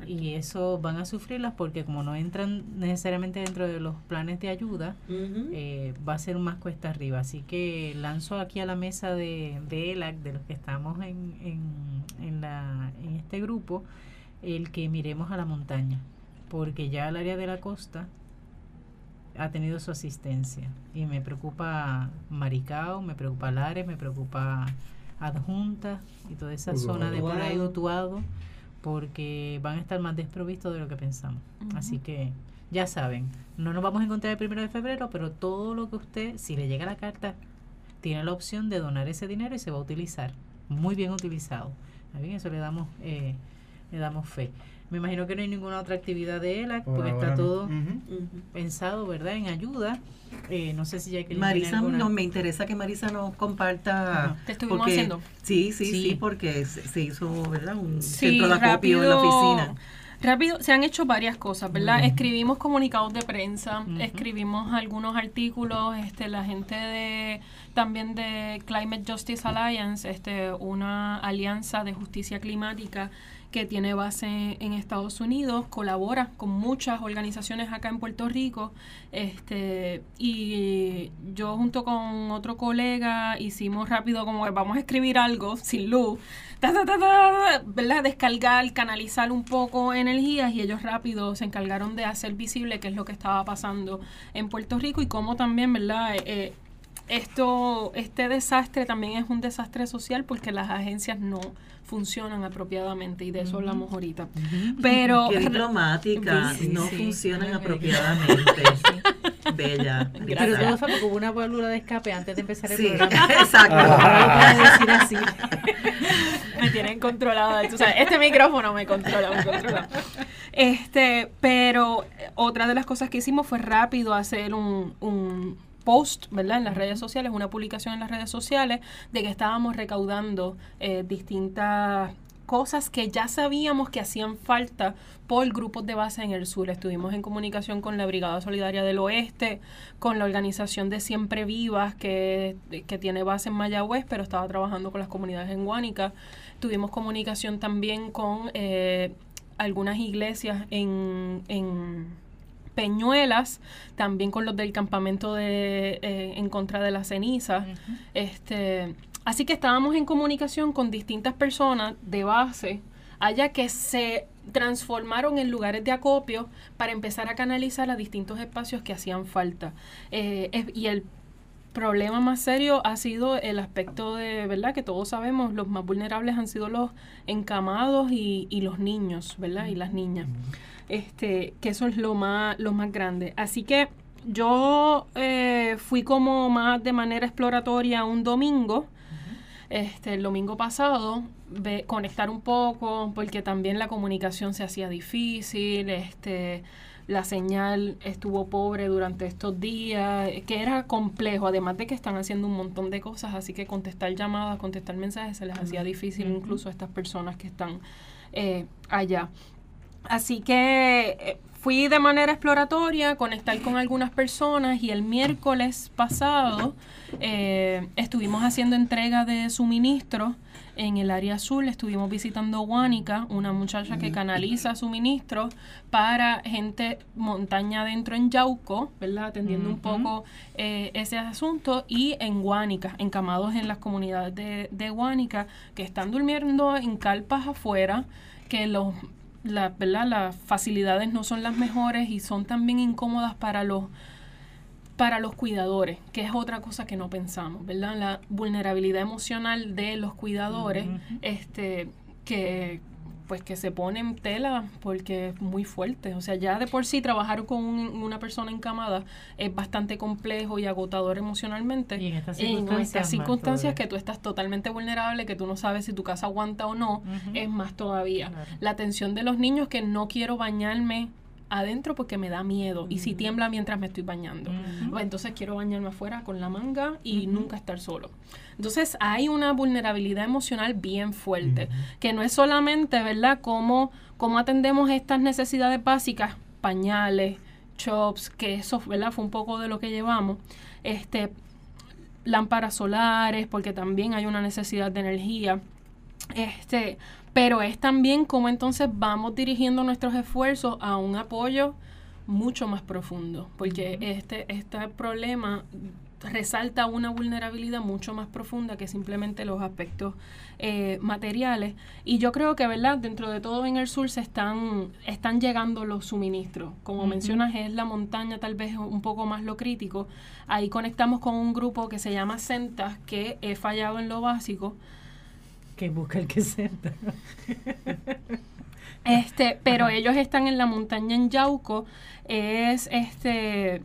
y eso van a sufrirlas porque como no entran necesariamente dentro de los planes de ayuda, eh, va a ser más cuesta arriba. Así que lanzo aquí a la mesa de, de ELAC, de los que estamos en, en, en, la, en este grupo, el que miremos a la montaña porque ya el área de la costa ha tenido su asistencia. Y me preocupa Maricao, me preocupa Lares, me preocupa Adjunta y toda esa zona de por ahí Utuado, porque van a estar más desprovistos de lo que pensamos. Así que ya saben, no nos vamos a encontrar el primero de febrero, pero todo lo que usted, si le llega la carta, tiene la opción de donar ese dinero y se va a utilizar, muy bien utilizado. ¿Está bien? Eso le damos, eh, le damos fe. Me imagino que no hay ninguna otra actividad de ELAC, Por porque está todo pensado, ¿verdad?, en ayuda. Eh, no sé si ya que Marisa, no, me interesa que Marisa nos comparta. ¿Qué estuvimos porque- haciendo? Sí, sí, sí, Sí. porque se, se hizo, ¿verdad? Un Sí, centro de acopio en la oficina. Rápido, se han hecho varias cosas, ¿verdad? Escribimos comunicados de prensa, escribimos algunos artículos, este, la gente de también de Climate Justice Alliance, este, una alianza de justicia climática que tiene base en Estados Unidos, colabora con muchas organizaciones acá en Puerto Rico, este, y yo junto con otro colega hicimos rápido como que vamos a escribir algo sin luz, ta, ta, ta, ¿verdad? Descargar, canalizar un poco energías y ellos rápido se encargaron de hacer visible qué es lo que estaba pasando en Puerto Rico y cómo también, ¿verdad? Eh, eh, esto, este desastre también es un desastre social porque las agencias no funcionan apropiadamente y de eso hablamos ahorita. Pero Qué diplomática, Sí, no sí. funcionan apropiadamente. Bella. Pero todo fue porque hubo una válvula de escape antes de empezar el Sí, programa. exacto. Ahora lo puedo decir así. me tienen controlada. Tú sabes, este micrófono me controla, me controla. Este, pero eh, otra de las cosas que hicimos fue rápido hacer un, un post, ¿verdad? En las redes sociales, una publicación en las redes sociales de que estábamos recaudando eh, distintas cosas que ya sabíamos que hacían falta por grupos de base en el sur. Estuvimos en comunicación con la Brigada Solidaria del Oeste, con la organización de Siempre Vivas, que, que tiene base en Mayagüez, pero estaba trabajando con las comunidades en Guánica. Tuvimos comunicación también con eh, algunas iglesias en, en Peñuelas, también con los del campamento de, eh, en contra de la ceniza. Este, así que estábamos en comunicación con distintas personas de base allá que se transformaron en lugares de acopio para empezar a canalizar a distintos espacios que hacían falta. Eh, es- y el problema más serio ha sido el aspecto de, ¿verdad? Que todos sabemos, los más vulnerables han sido los encamados y, y los niños, ¿verdad? Y las niñas. Este, que eso es lo más, lo más grande. Así que yo eh, fui como más de manera exploratoria un domingo, este, el domingo pasado, ve- conectar un poco, porque también la comunicación se hacía difícil, este, la señal estuvo pobre durante estos días, que era complejo, además de que están haciendo un montón de cosas, así que contestar llamadas, contestar mensajes se les hacía difícil incluso a estas personas que están eh, allá. Así que eh, fui de manera exploratoria, conectar con algunas personas y el miércoles pasado eh, estuvimos haciendo entrega de suministros en el área azul. Estuvimos visitando Guánica, una muchacha que canaliza suministros para gente montaña adentro en Yauco, ¿verdad? Atendiendo un poco eh, ese asunto y en Guánica, encamados en las comunidades de, de Guánica, que están durmiendo en carpas afuera, que los la, ¿verdad? las facilidades no son las mejores y son también incómodas para los para los cuidadores, que es otra cosa que no pensamos, ¿verdad? La vulnerabilidad emocional de los cuidadores, este, que pues que se pone en tela porque es muy fuerte. O sea, ya de por sí trabajar con un- una persona encamada es bastante complejo y agotador emocionalmente. Y en estas En circunstancias estas más circunstancias que tú estás totalmente vulnerable, que tú no sabes si tu casa aguanta o no, es más todavía. Claro. La atención de los niños que no quiero bañarme adentro porque me da miedo y si tiembla mientras me estoy bañando. Pues entonces quiero bañarme afuera con la manga y nunca estar solo. Entonces hay una vulnerabilidad emocional bien fuerte, que no es solamente, ¿verdad?, cómo, cómo atendemos estas necesidades básicas, pañales, chops, que eso, ¿verdad?, fue un poco de lo que llevamos. Este, lámparas solares, porque también hay una necesidad de energía. Este, pero es también cómo entonces vamos dirigiendo nuestros esfuerzos a un apoyo mucho más profundo, porque este, este problema resalta una vulnerabilidad mucho más profunda que simplemente los aspectos eh, materiales. Y yo creo que, ¿verdad? Dentro de todo en el sur se están, están llegando los suministros. Como mencionas, es la montaña tal vez un poco más lo crítico. Ahí conectamos con un grupo que se llama Centas, que he fallado en lo básico. Que busca el que senta. Este, pero ellos están en la montaña en Yauco. Es este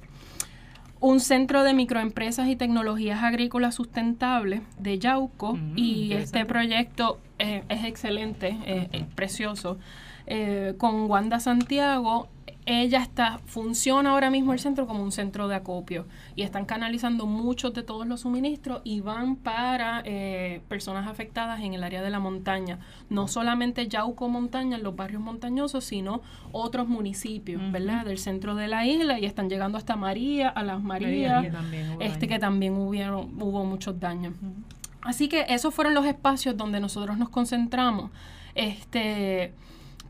un centro de microempresas y tecnologías agrícolas sustentables de Yauco Mm, y este proyecto eh, es excelente, eh, es precioso. Eh, con Wanda Santiago, ella está, funciona ahora mismo el centro como un centro de acopio y están canalizando muchos de todos los suministros y van para eh, personas afectadas en el área de la montaña. No solamente Yauco Montaña, en los barrios montañosos, sino otros municipios. ¿verdad? Del centro de la isla y están llegando hasta María, a las Marías, también hubo este que también hubieron, hubo muchos daños. Así que esos fueron los espacios donde nosotros nos concentramos este,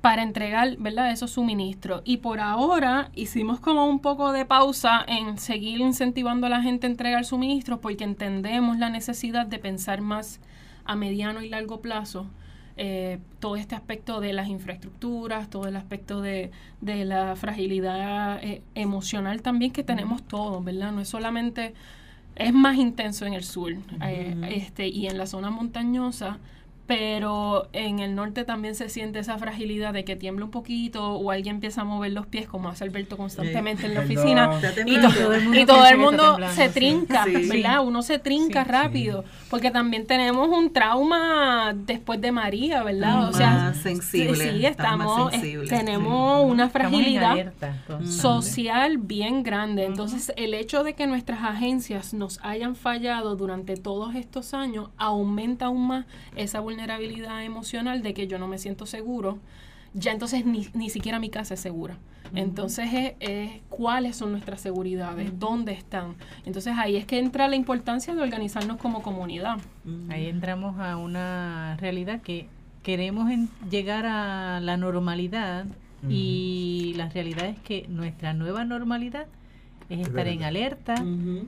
para entregar ¿verdad? esos suministros. Y por ahora hicimos como un poco de pausa en seguir incentivando a la gente a entregar suministros porque entendemos la necesidad de pensar más a mediano y largo plazo. eh, todo este aspecto de las infraestructuras, todo el aspecto de, de la fragilidad eh, emocional también que tenemos todos, ¿verdad? No es solamente es más intenso en el sur eh, este, y en la zona montañosa, pero en el norte también se siente esa fragilidad de que tiembla un poquito o alguien empieza a mover los pies, como hace Alberto constantemente en la oficina. Y, to- Todo el mundo y todo el se trinca, Sí. ¿verdad? Uno se trinca Sí. rápido, porque también tenemos un trauma después de María, ¿verdad? O sea, Más sensible, sí, más estamos, sensibles, tenemos una fragilidad social bien grande. Entonces, el hecho de que nuestras agencias nos hayan fallado durante todos estos años aumenta aún más esa vulnerabilidad emocional de que yo no me siento seguro. Ya entonces ni, ni siquiera mi casa es segura. Entonces, es, es cuáles son nuestras seguridades, dónde están. Entonces, ahí es que entra la importancia de organizarnos como comunidad. Ahí entramos a una realidad que queremos en- llegar a la normalidad y la realidad es que nuestra nueva normalidad es Es estar en alerta,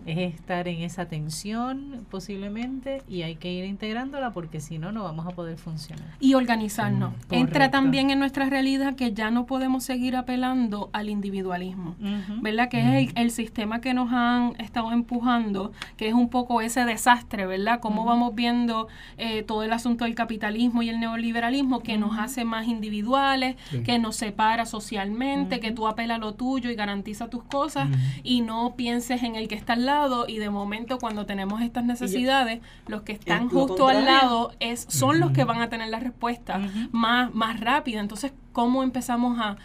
es estar en esa tensión posiblemente y hay que ir integrándola porque si no, no vamos a poder funcionar. y organizarnos. Mm, Entra también en nuestra realidad que ya no podemos seguir apelando al individualismo. ¿verdad? Que es el, el sistema que nos han estado empujando, que es un poco ese desastre, ¿verdad? Cómo vamos viendo eh, todo el asunto del capitalismo y el neoliberalismo que nos hace más individuales, Sí. que nos separa socialmente, que tú apelas a lo tuyo y garantiza tus cosas y no pienses en el que está al lado y de momento cuando tenemos estas necesidades, los que están justo al lado es, son los que van a tener la respuesta más, más rápida. Entonces, ¿cómo empezamos a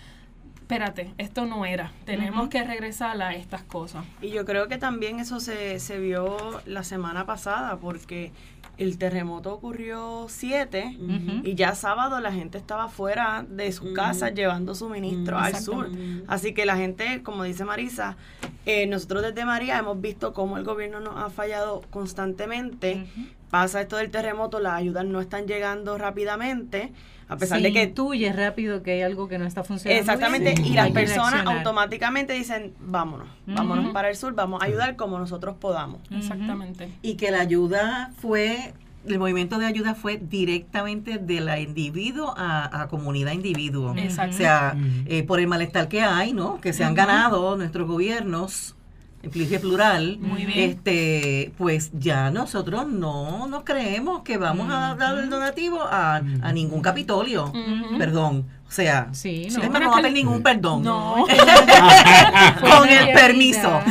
espérate, esto no era, tenemos que regresar a estas cosas. Y yo creo que también eso se, se vio la semana pasada porque el terremoto ocurrió 7 Ujú. y ya sábado la gente estaba fuera de sus Ujú. casas llevando suministro al sur. Así que la gente, como dice Marisa, eh, nosotros desde María hemos visto cómo el gobierno nos ha fallado constantemente. Pasa esto del terremoto, las ayudas no están llegando rápidamente, a pesar Se de que intuye rápido que hay algo que no está funcionando. Exactamente, bien, y las personas automáticamente dicen, vámonos, vámonos para el sur, vamos a ayudar como nosotros podamos. Exactamente. Y que la ayuda fue, el movimiento de ayuda fue directamente de la individuo a, a comunidad individuo. Exacto. O sea, eh, por el malestar que hay, ¿no? Que se han ganado nuestros gobiernos, en pluril plural, Muy bien. este, pues ya nosotros no nos creemos que vamos a dar el donativo a, a ningún Capitolio. Perdón. O sea, Sí, es no. más, no va a haber ningún perdón. No. con el permiso.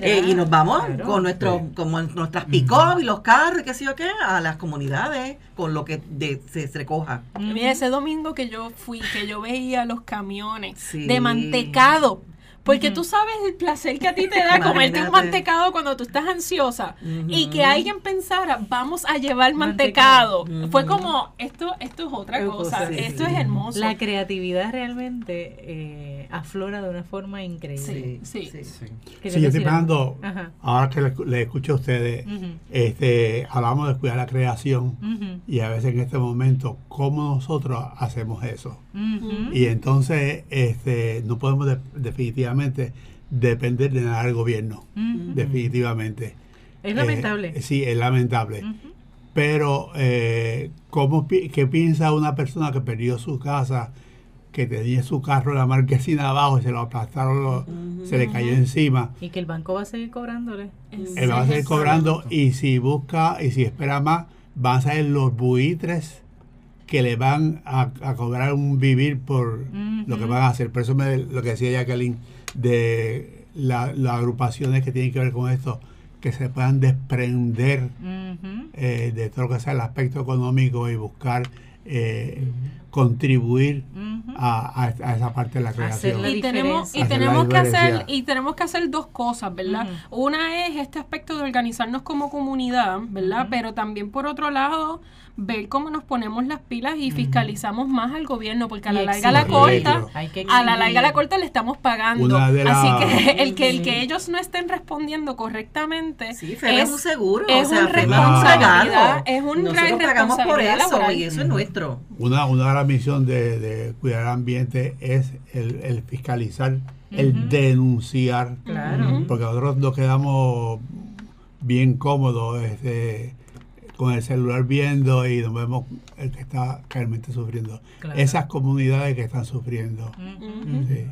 Eh, y nos vamos Claro. con nuestros Sí. como nuestras pick y los carros y qué sé yo qué a las comunidades con lo que de- se, se recoja. Mira, ese domingo que yo fui, que yo veía los camiones Sí. de mantecado. Porque tú sabes el placer que a ti te da comerte un mantecado cuando tú estás ansiosa. Y que alguien pensara, vamos a llevar mantecado. Mantecado. Fue como, esto, esto es otra cosa. sí, esto sí. es hermoso. La creatividad realmente eh, aflora de una forma increíble. Sí. Sí. ¿Quieres Sí, yo estoy pensando, Ajá. ahora que le, le escucho a ustedes, este, hablamos de cuidar la creación y a veces en este momento, ¿cómo nosotros hacemos eso? Y entonces este, no podemos de- definitivamente depender de nada del gobierno, definitivamente. Es Eh, lamentable. sí, es lamentable. Pero, eh, ¿cómo pi- ¿qué piensa una persona que perdió su casa, que tenía su carro en la marquesina abajo y se lo aplastaron, lo- se le cayó encima? Y que el banco va a seguir cobrándole. Él va a seguir cobrando y si busca y si espera más, van a ser los buitres que le van a, a cobrar un vivir por lo que van a hacer. Por eso me, lo que decía Jacqueline de la- las agrupaciones que tienen que ver con esto, que se puedan desprender eh, de todo lo que sea el aspecto económico y buscar eh, contribuir a, a- a esa parte de la creación. la y tenemos y Hacer la tenemos que hacer y tenemos que hacer dos cosas verdad una es este aspecto de organizarnos como comunidad verdad pero también por otro lado ver cómo nos ponemos las pilas y fiscalizamos más al gobierno porque a la larga a la corta a la larga a la corta le estamos pagando. Así que el que el que ellos no estén respondiendo correctamente Sí, es, un seguro. es o sea, una FEMA es un responsabilidad, es una Nosotros pagamos por responsabilidad eso laboral. y eso es nuestro. Una, una misiones de, de cuidar el ambiente es el, el fiscalizar, el denunciar. Claro. Porque nosotros nos quedamos bien cómodos este, con el celular viendo y nos vemos el que está realmente sufriendo. Claro. Esas comunidades que están sufriendo. Ujú. Sí.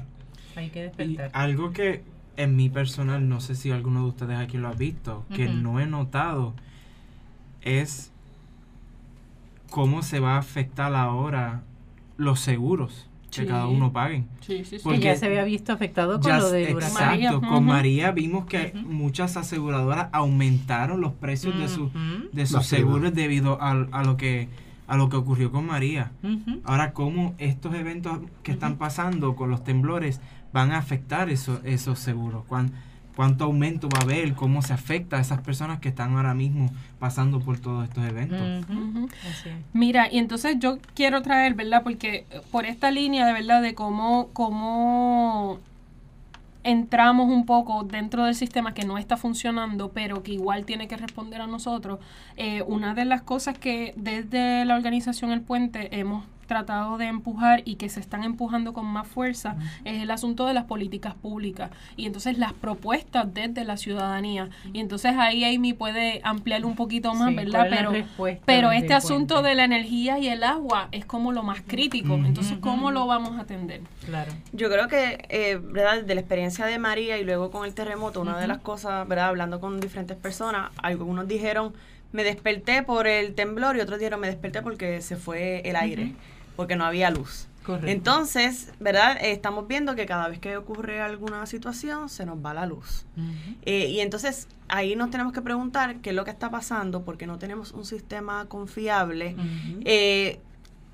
Hay que Y despertar. algo que en mi personal, no sé si alguno de ustedes aquí lo ha visto, que Ujú. no he notado, es cómo se va a afectar ahora los seguros que Sí. cada uno paguen. sí, sí, sí. que porque ya se había visto afectado con Ya lo del huracán. exacto, María, con. María vimos que muchas aseguradoras aumentaron los precios de, su, de sus seguros debido a, a lo que a lo que ocurrió con María. Ahora, ¿cómo estos eventos que están pasando con los temblores van a afectar esos, esos seguros? ¿Cuán- ¿Cuánto aumento va a haber? ¿Cómo se afecta a esas personas que están ahora mismo pasando por todos estos eventos? Así es. Mira, y entonces yo quiero traer, ¿verdad? Porque eh, por esta línea de verdad de cómo, cómo entramos un poco dentro del sistema que no está funcionando, pero que igual tiene que responder a nosotros, eh, una de las cosas que desde la organización El Puente hemos tratado de empujar y que se están empujando con más fuerza es el asunto de las políticas públicas y entonces las propuestas desde la ciudadanía y entonces ahí Amy puede ampliar un poquito más, Sí, ¿verdad? ¿cuál es la Pero pero este asunto de la energía y el agua es como lo más crítico. Entonces, ¿cómo lo vamos a atender? Claro. Yo creo que, eh, ¿verdad? De la experiencia de María y luego con el terremoto, una de las cosas, ¿verdad? Hablando con diferentes personas, algunos dijeron, me desperté por el temblor y otros dijeron, me desperté porque se fue el aire, porque no había luz. Correcto. Entonces, ¿verdad? Eh, estamos viendo que cada vez que ocurre alguna situación, se nos va la luz. Eh, y entonces ahí nos tenemos que preguntar qué es lo que está pasando, porque no tenemos un sistema confiable. Eh,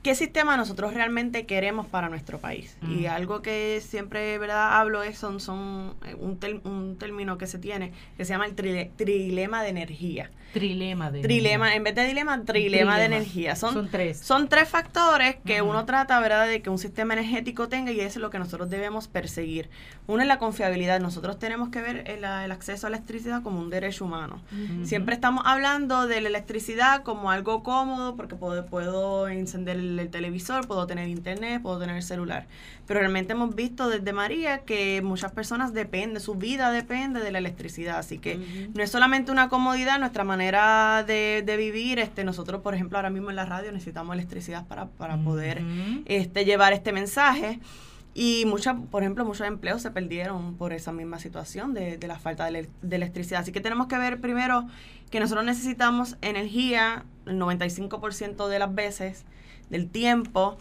¿Qué sistema nosotros realmente queremos para nuestro país? Y Mm. algo que siempre ¿verdad? hablo es son, son eh, un, tel- un término que se tiene que se llama el trile- trilema de energía. Trilema de Trilema, en vez de dilema, trilema, de energía. Son, Son tres. son tres factores que uno trata, ¿verdad?, de que un sistema energético tenga y eso es lo que nosotros debemos perseguir. Uno es la confiabilidad. Nosotros tenemos que ver el, el acceso a la electricidad como un derecho humano. Siempre estamos hablando de la electricidad como algo cómodo porque puedo, puedo encender el, el televisor, puedo tener internet, puedo tener celular. Pero realmente hemos visto desde María que muchas personas dependen, su vida depende de la electricidad. Así que no es solamente una comodidad, nuestra manera de, de vivir. Este, nosotros, por ejemplo, ahora mismo en la radio necesitamos electricidad para, para poder este, llevar este mensaje. Y muchas, por ejemplo, muchos empleos se perdieron por esa misma situación de, de la falta de electricidad. Así que tenemos que ver primero que nosotros necesitamos energía el 95% de las veces, del tiempo,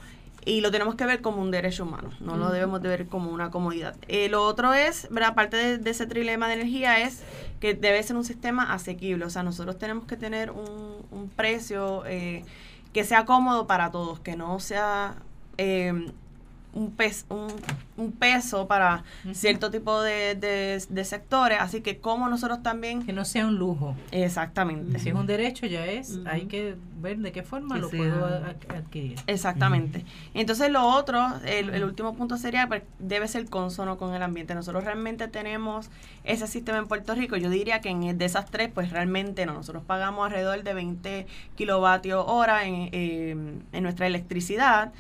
y lo tenemos que ver como un derecho humano, no lo debemos de ver como una comodidad. Eh, lo otro es, ¿verdad? aparte de, de ese trilema de energía, es que debe ser un sistema asequible. O sea, nosotros tenemos que tener un, un precio eh, que sea cómodo para todos, que no sea eh, un, pes- un, un peso para cierto tipo de, de- de sectores. Así que como nosotros también... Que no sea un lujo. Exactamente. Si es un derecho ya es, hay que ver de qué forma Que lo sea- puedo adquirir. Exactamente. Entonces lo otro, el, el último punto sería, pues, debe ser consono con el ambiente. Nosotros realmente tenemos ese sistema en Puerto Rico. Yo diría que en de esas tres, pues realmente no. Nosotros pagamos alrededor de 20 kilovatios hora en, eh, en nuestra electricidad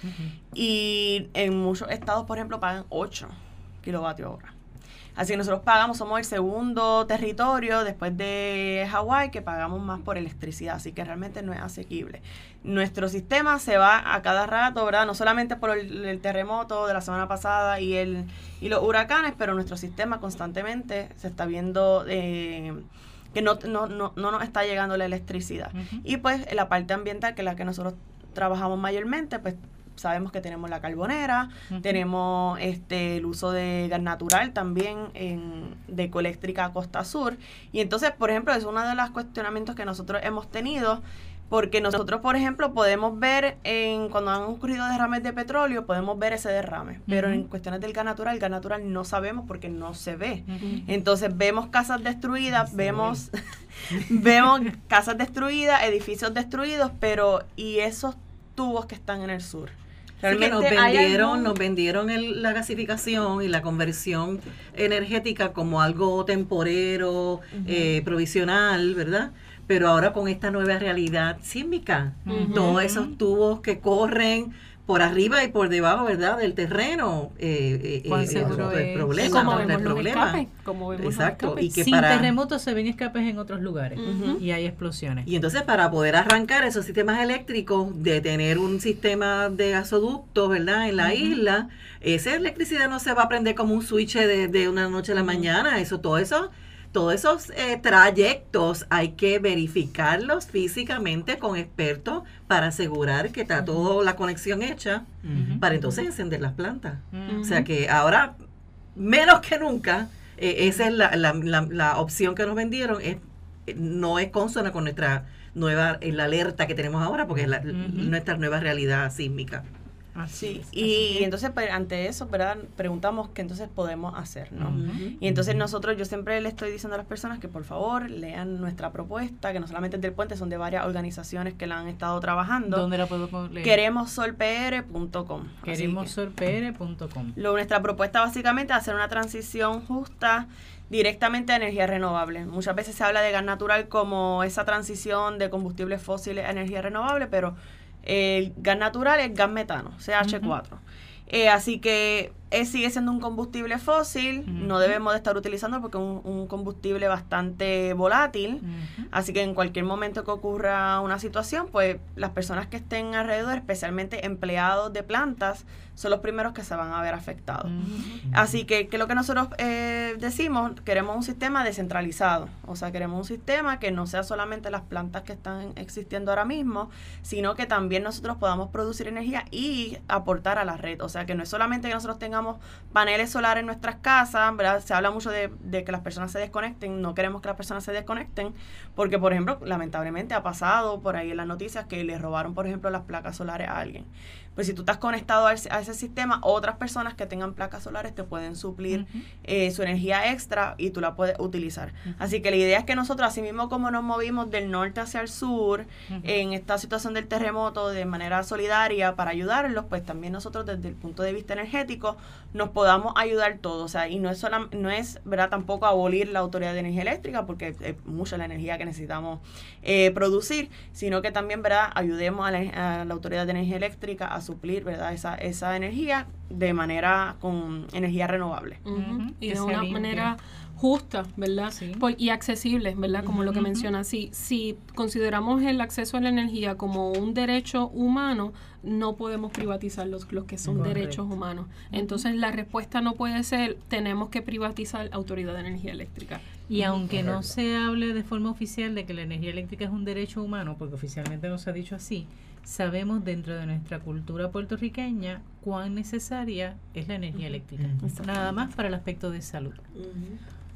y en muchos estados, por ejemplo, pagan 8 kilovatios hora. Así que nosotros pagamos, somos el segundo territorio después de Hawái que pagamos más por electricidad, así que realmente no es asequible. Nuestro sistema se va a cada rato, ¿verdad? No solamente por el, el terremoto de la semana pasada y, el, y los huracanes, pero nuestro sistema constantemente se está viendo eh, que no, no, no, no nos está llegando la electricidad. Y pues la parte ambiental, que es la que nosotros trabajamos mayormente, pues sabemos que tenemos la carbonera, tenemos este el uso de gas natural también en, de Ecoeléctrica Costa Sur. Y entonces, por ejemplo, es uno de los cuestionamientos que nosotros hemos tenido porque nosotros, por ejemplo, podemos ver en cuando han ocurrido derrames de petróleo, podemos ver ese derrame, pero en cuestiones del gas natural, el gas natural no sabemos porque no se ve. Entonces vemos casas destruidas, vemos vemos casas destruidas, edificios destruidos, pero y esos tubos que están en el sur. Realmente nos vendieron, nos vendieron el, la gasificación y la conversión energética como algo temporero, eh, provisional, ¿verdad? pero ahora con esta nueva realidad sísmica, todos esos tubos que corren por arriba y por debajo, ¿verdad? Del terreno. Eh, eh, eh seguro el problema, como el problema. como Exacto. Y que Sin terremotos se ven escapes en otros lugares y hay explosiones. Y entonces para poder arrancar esos sistemas eléctricos, de tener un sistema de gasoductos, ¿verdad? En la isla, esa electricidad no se va a prender como un switch de, de una noche a la mañana. Eso, todo eso todos esos eh, trayectos hay que verificarlos físicamente con expertos para asegurar que está toda la conexión hecha para entonces encender las plantas. O sea que ahora, menos que nunca, eh, esa es la, la, la, opción que nos vendieron, es, no es consona con nuestra nueva, la alerta que tenemos ahora, porque es nuestra nueva realidad sísmica. Así, y, entonces pues, ante eso, ¿verdad? Preguntamos qué entonces podemos hacer, ¿no? Y entonces nosotros, yo siempre le estoy diciendo a las personas que por favor lean nuestra propuesta, que no solamente es del puente, son de varias organizaciones que la han estado trabajando. ¿Dónde la puedo leer? Queremossolpr.com. Queremossolpr.com. Nuestra propuesta básicamente es hacer una transición justa directamente a energía renovable. Muchas veces se habla de gas natural como esa transición de combustibles fósiles a energía renovable, pero el gas natural es gas metano, CH4. Eh, así que sigue siendo un combustible fósil, no debemos de estar utilizando porque es un, combustible bastante volátil, así que en cualquier momento que ocurra una situación, pues las personas que estén alrededor, especialmente empleados de plantas, son los primeros que se van a ver afectados. Así que, que lo que nosotros eh, decimos, queremos un sistema descentralizado, o sea, queremos un sistema que no sea solamente las plantas que están existiendo ahora mismo, sino que también nosotros podamos producir energía y aportar a la red, o sea, que no es solamente que nosotros tengamos paneles solares en nuestras casas, ¿verdad? Se habla mucho de, de que las personas se desconecten, no queremos que las personas se desconecten, porque, por ejemplo, lamentablemente ha pasado por ahí en las noticias que le robaron, por ejemplo, las placas solares a alguien pues si tú estás conectado a ese, sistema, otras personas que tengan placas solares te pueden suplir eh, su energía extra y tú la puedes utilizar. Así que la idea es que nosotros, así mismo como nos movimos del norte hacia el sur, en esta situación del terremoto de manera solidaria para ayudarlos, pues también nosotros desde el punto de vista energético nos podamos ayudar todos. O sea, y no es, sola, no es ¿verdad? tampoco abolir la Autoridad de Energía Eléctrica, porque es mucha la energía que necesitamos eh, producir, sino que también ¿verdad? ayudemos a la, a la Autoridad de Energía Eléctrica a suplir ¿verdad? Esa, esa energía de manera con energía renovable. Y de una manera justa, ¿verdad? y accesible, ¿verdad? Como lo que menciona. Si, si consideramos el acceso a la energía como un derecho humano, no podemos privatizar los, los que son derechos humanos. Entonces la respuesta no puede ser tenemos que privatizar la Autoridad de Energía Eléctrica. Y aunque no se hable de forma oficial de que la energía eléctrica es un derecho humano, porque oficialmente no se ha dicho así, sabemos dentro de nuestra cultura puertorriqueña cuán necesaria es la energía eléctrica. Nada más para el aspecto de salud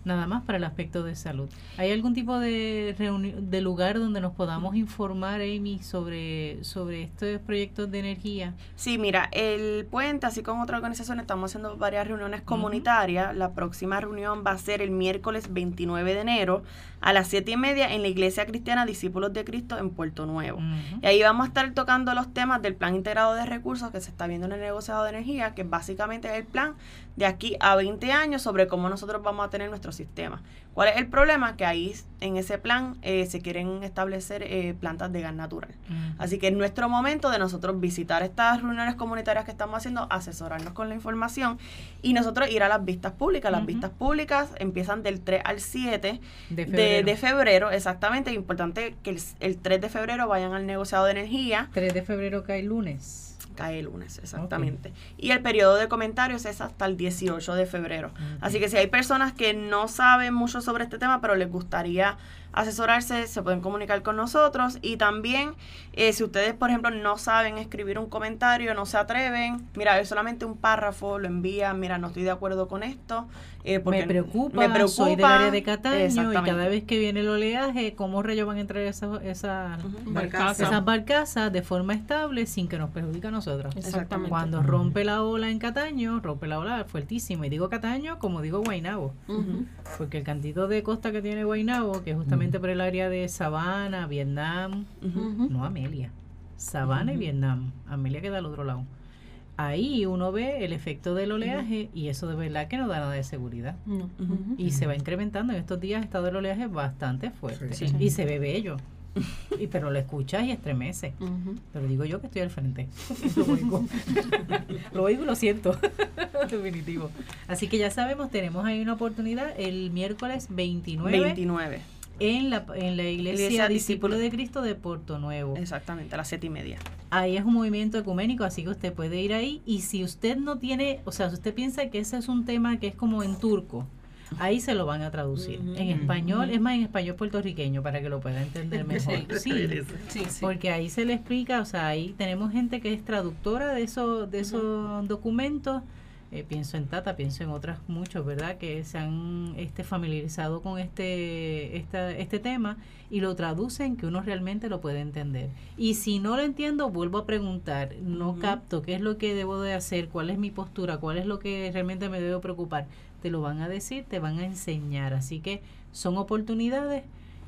nada más para el aspecto de salud. ¿Hay algún tipo de, de lugar donde nos podamos informar, Amy, sobre, sobre estos proyectos de energía? Sí, mira, el puente, así como otra organización, estamos haciendo varias reuniones comunitarias. La próxima reunión va a ser el miércoles 29 de enero a las 7 y media en la Iglesia Cristiana Discípulos de Cristo en Puerto Nuevo. Y ahí vamos a estar tocando los temas del Plan Integrado de Recursos que se está viendo en el negociado de energía, que básicamente es el plan de aquí a 20 años sobre cómo nosotros vamos a tener nuestro sistema. ¿Cuál es el problema? Que ahí en ese plan eh, se quieren establecer eh, plantas de gas natural. Así que es nuestro momento de nosotros visitar estas reuniones comunitarias que estamos haciendo, asesorarnos con la información y nosotros ir a las vistas públicas. Las vistas públicas empiezan del 3 al 7 de febrero, exactamente. Es importante que el, el, 3 de febrero vayan al negociado de energía. 3 de febrero cae lunes. Cae lunes, exactamente. Y el periodo de comentarios es hasta el 18 de febrero. Así que si hay personas que no saben mucho sobre este tema, pero les gustaría asesorarse, se pueden comunicar con nosotros. Y también, eh, si ustedes, por ejemplo, no saben escribir un comentario, no se atreven, mira, es solamente un párrafo, lo envían, mira, no estoy de acuerdo con esto. Eh, porque me preocupa, me preocupa, soy del área de Cataño y cada vez que viene el oleaje, ¿cómo rayos van a entrar esas esa, esas barcazas de forma estable sin que nos perjudique a nosotros? Exactamente. Cuando rompe la ola en Cataño, rompe la ola fuertísimo. Y digo Cataño como digo Guainabo, porque el cantito de costa que tiene Guainabo, que es por el área de Sabana, Vietnam, no Amelia, Sabana y Vietnam, Amelia queda al otro lado ahí uno ve el efecto del oleaje y eso de verdad que no da nada de seguridad. Y se va incrementando. En estos días ha estado el oleaje bastante fuerte y se ve bello. y pero lo escuchas y estremece. Pero digo yo que estoy al frente. lo oigo. lo oigo y lo siento. Definitivo. Así que ya sabemos, tenemos ahí una oportunidad el miércoles 29. 29 en la, en la iglesia, Discípulo de Cristo de Puerto Nuevo. Exactamente, a las siete y media. Ahí es un movimiento ecuménico, así que usted puede ir ahí. Y si usted no tiene, o sea, si usted piensa que ese es un tema que es como en turco, ahí se lo van a traducir. En español, es más en español puertorriqueño para que lo pueda entender mejor. Sí, sí, porque ahí se le explica, o sea, ahí tenemos gente que es traductora de, eso, de esos documentos eh, pienso en Tata, pienso en otras muchos, ¿verdad? Que se han este, familiarizado con este, esta, este tema y lo traducen que uno realmente lo puede entender. Y si no lo entiendo, vuelvo a preguntar, no capto qué es lo que debo de hacer, cuál es mi postura, cuál es lo que realmente me debo preocupar. Te lo van a decir, te van a enseñar. Así que son oportunidades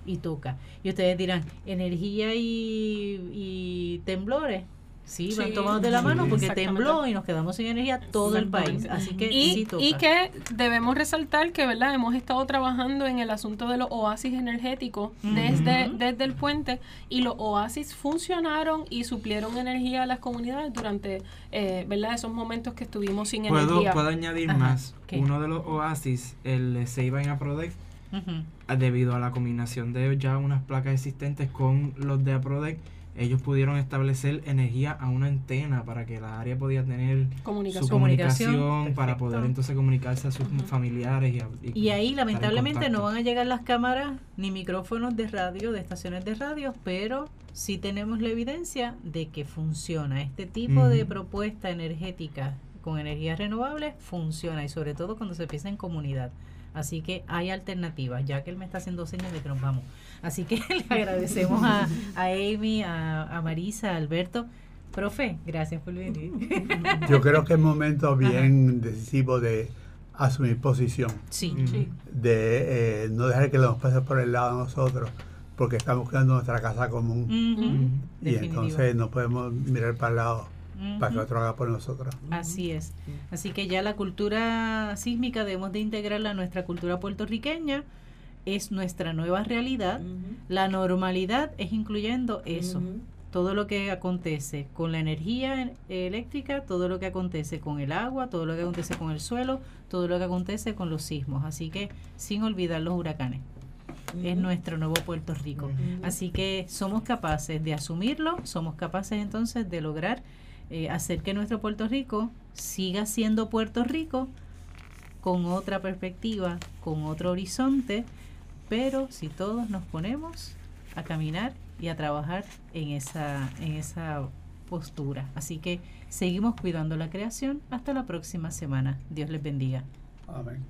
y toca. Y ustedes dirán, energía y, y temblores Sí, van tomados de la mano porque tembló y nos quedamos sin energía todo el país. Así que y, y que debemos resaltar que, ¿verdad? Hemos estado trabajando en el asunto de los oasis energéticos desde, desde el puente y los oasis funcionaron y suplieron energía a las comunidades durante, eh, ¿verdad? Esos momentos que estuvimos sin energía. Puedo añadir más. Uno de los oasis, el Seiba en Aprodec, debido a la combinación de ya unas placas existentes con los de Aprodec, ellos pudieron establecer energía a una antena para que la área podía tener comunicación, su comunicación, para poder entonces comunicarse a sus familiares. Y, y, ahí lamentablemente no van a llegar las cámaras ni micrófonos de radio, de estaciones de radio, pero sí tenemos la evidencia de que funciona. Este tipo de propuesta energética con energías renovables funciona y sobre todo cuando se empieza en comunidad. Así que hay alternativas, ya que él me está haciendo señas de que nos vamos. Así que le agradecemos a, a Amy, a, Marisa, a Alberto. Profe, gracias por venir. Yo creo que es momento bien decisivo de asumir posición. Sí. De eh, no dejar que nos pase por el lado de nosotros, porque estamos creando nuestra casa común. Y entonces no podemos mirar para el lado para que otro haga por nosotros. Así es. Así que ya la cultura sísmica debemos de integrarla a nuestra cultura puertorriqueña. Es nuestra nueva realidad. La normalidad es incluyendo eso. Todo lo que acontece con la energía eléctrica, todo lo que acontece con el agua, todo lo que acontece con el suelo, todo lo que acontece con los sismos. Así que sin olvidar los huracanes es nuestro nuevo Puerto Rico. Así que somos capaces de asumirlo, somos capaces entonces de lograr eh, hacer que nuestro Puerto Rico siga siendo Puerto Rico con otra perspectiva, con otro horizonte, pero si todos nos ponemos a caminar y a trabajar en esa, en esa postura. Así que seguimos cuidando la creación. Hasta la próxima semana. Dios les bendiga. Amén.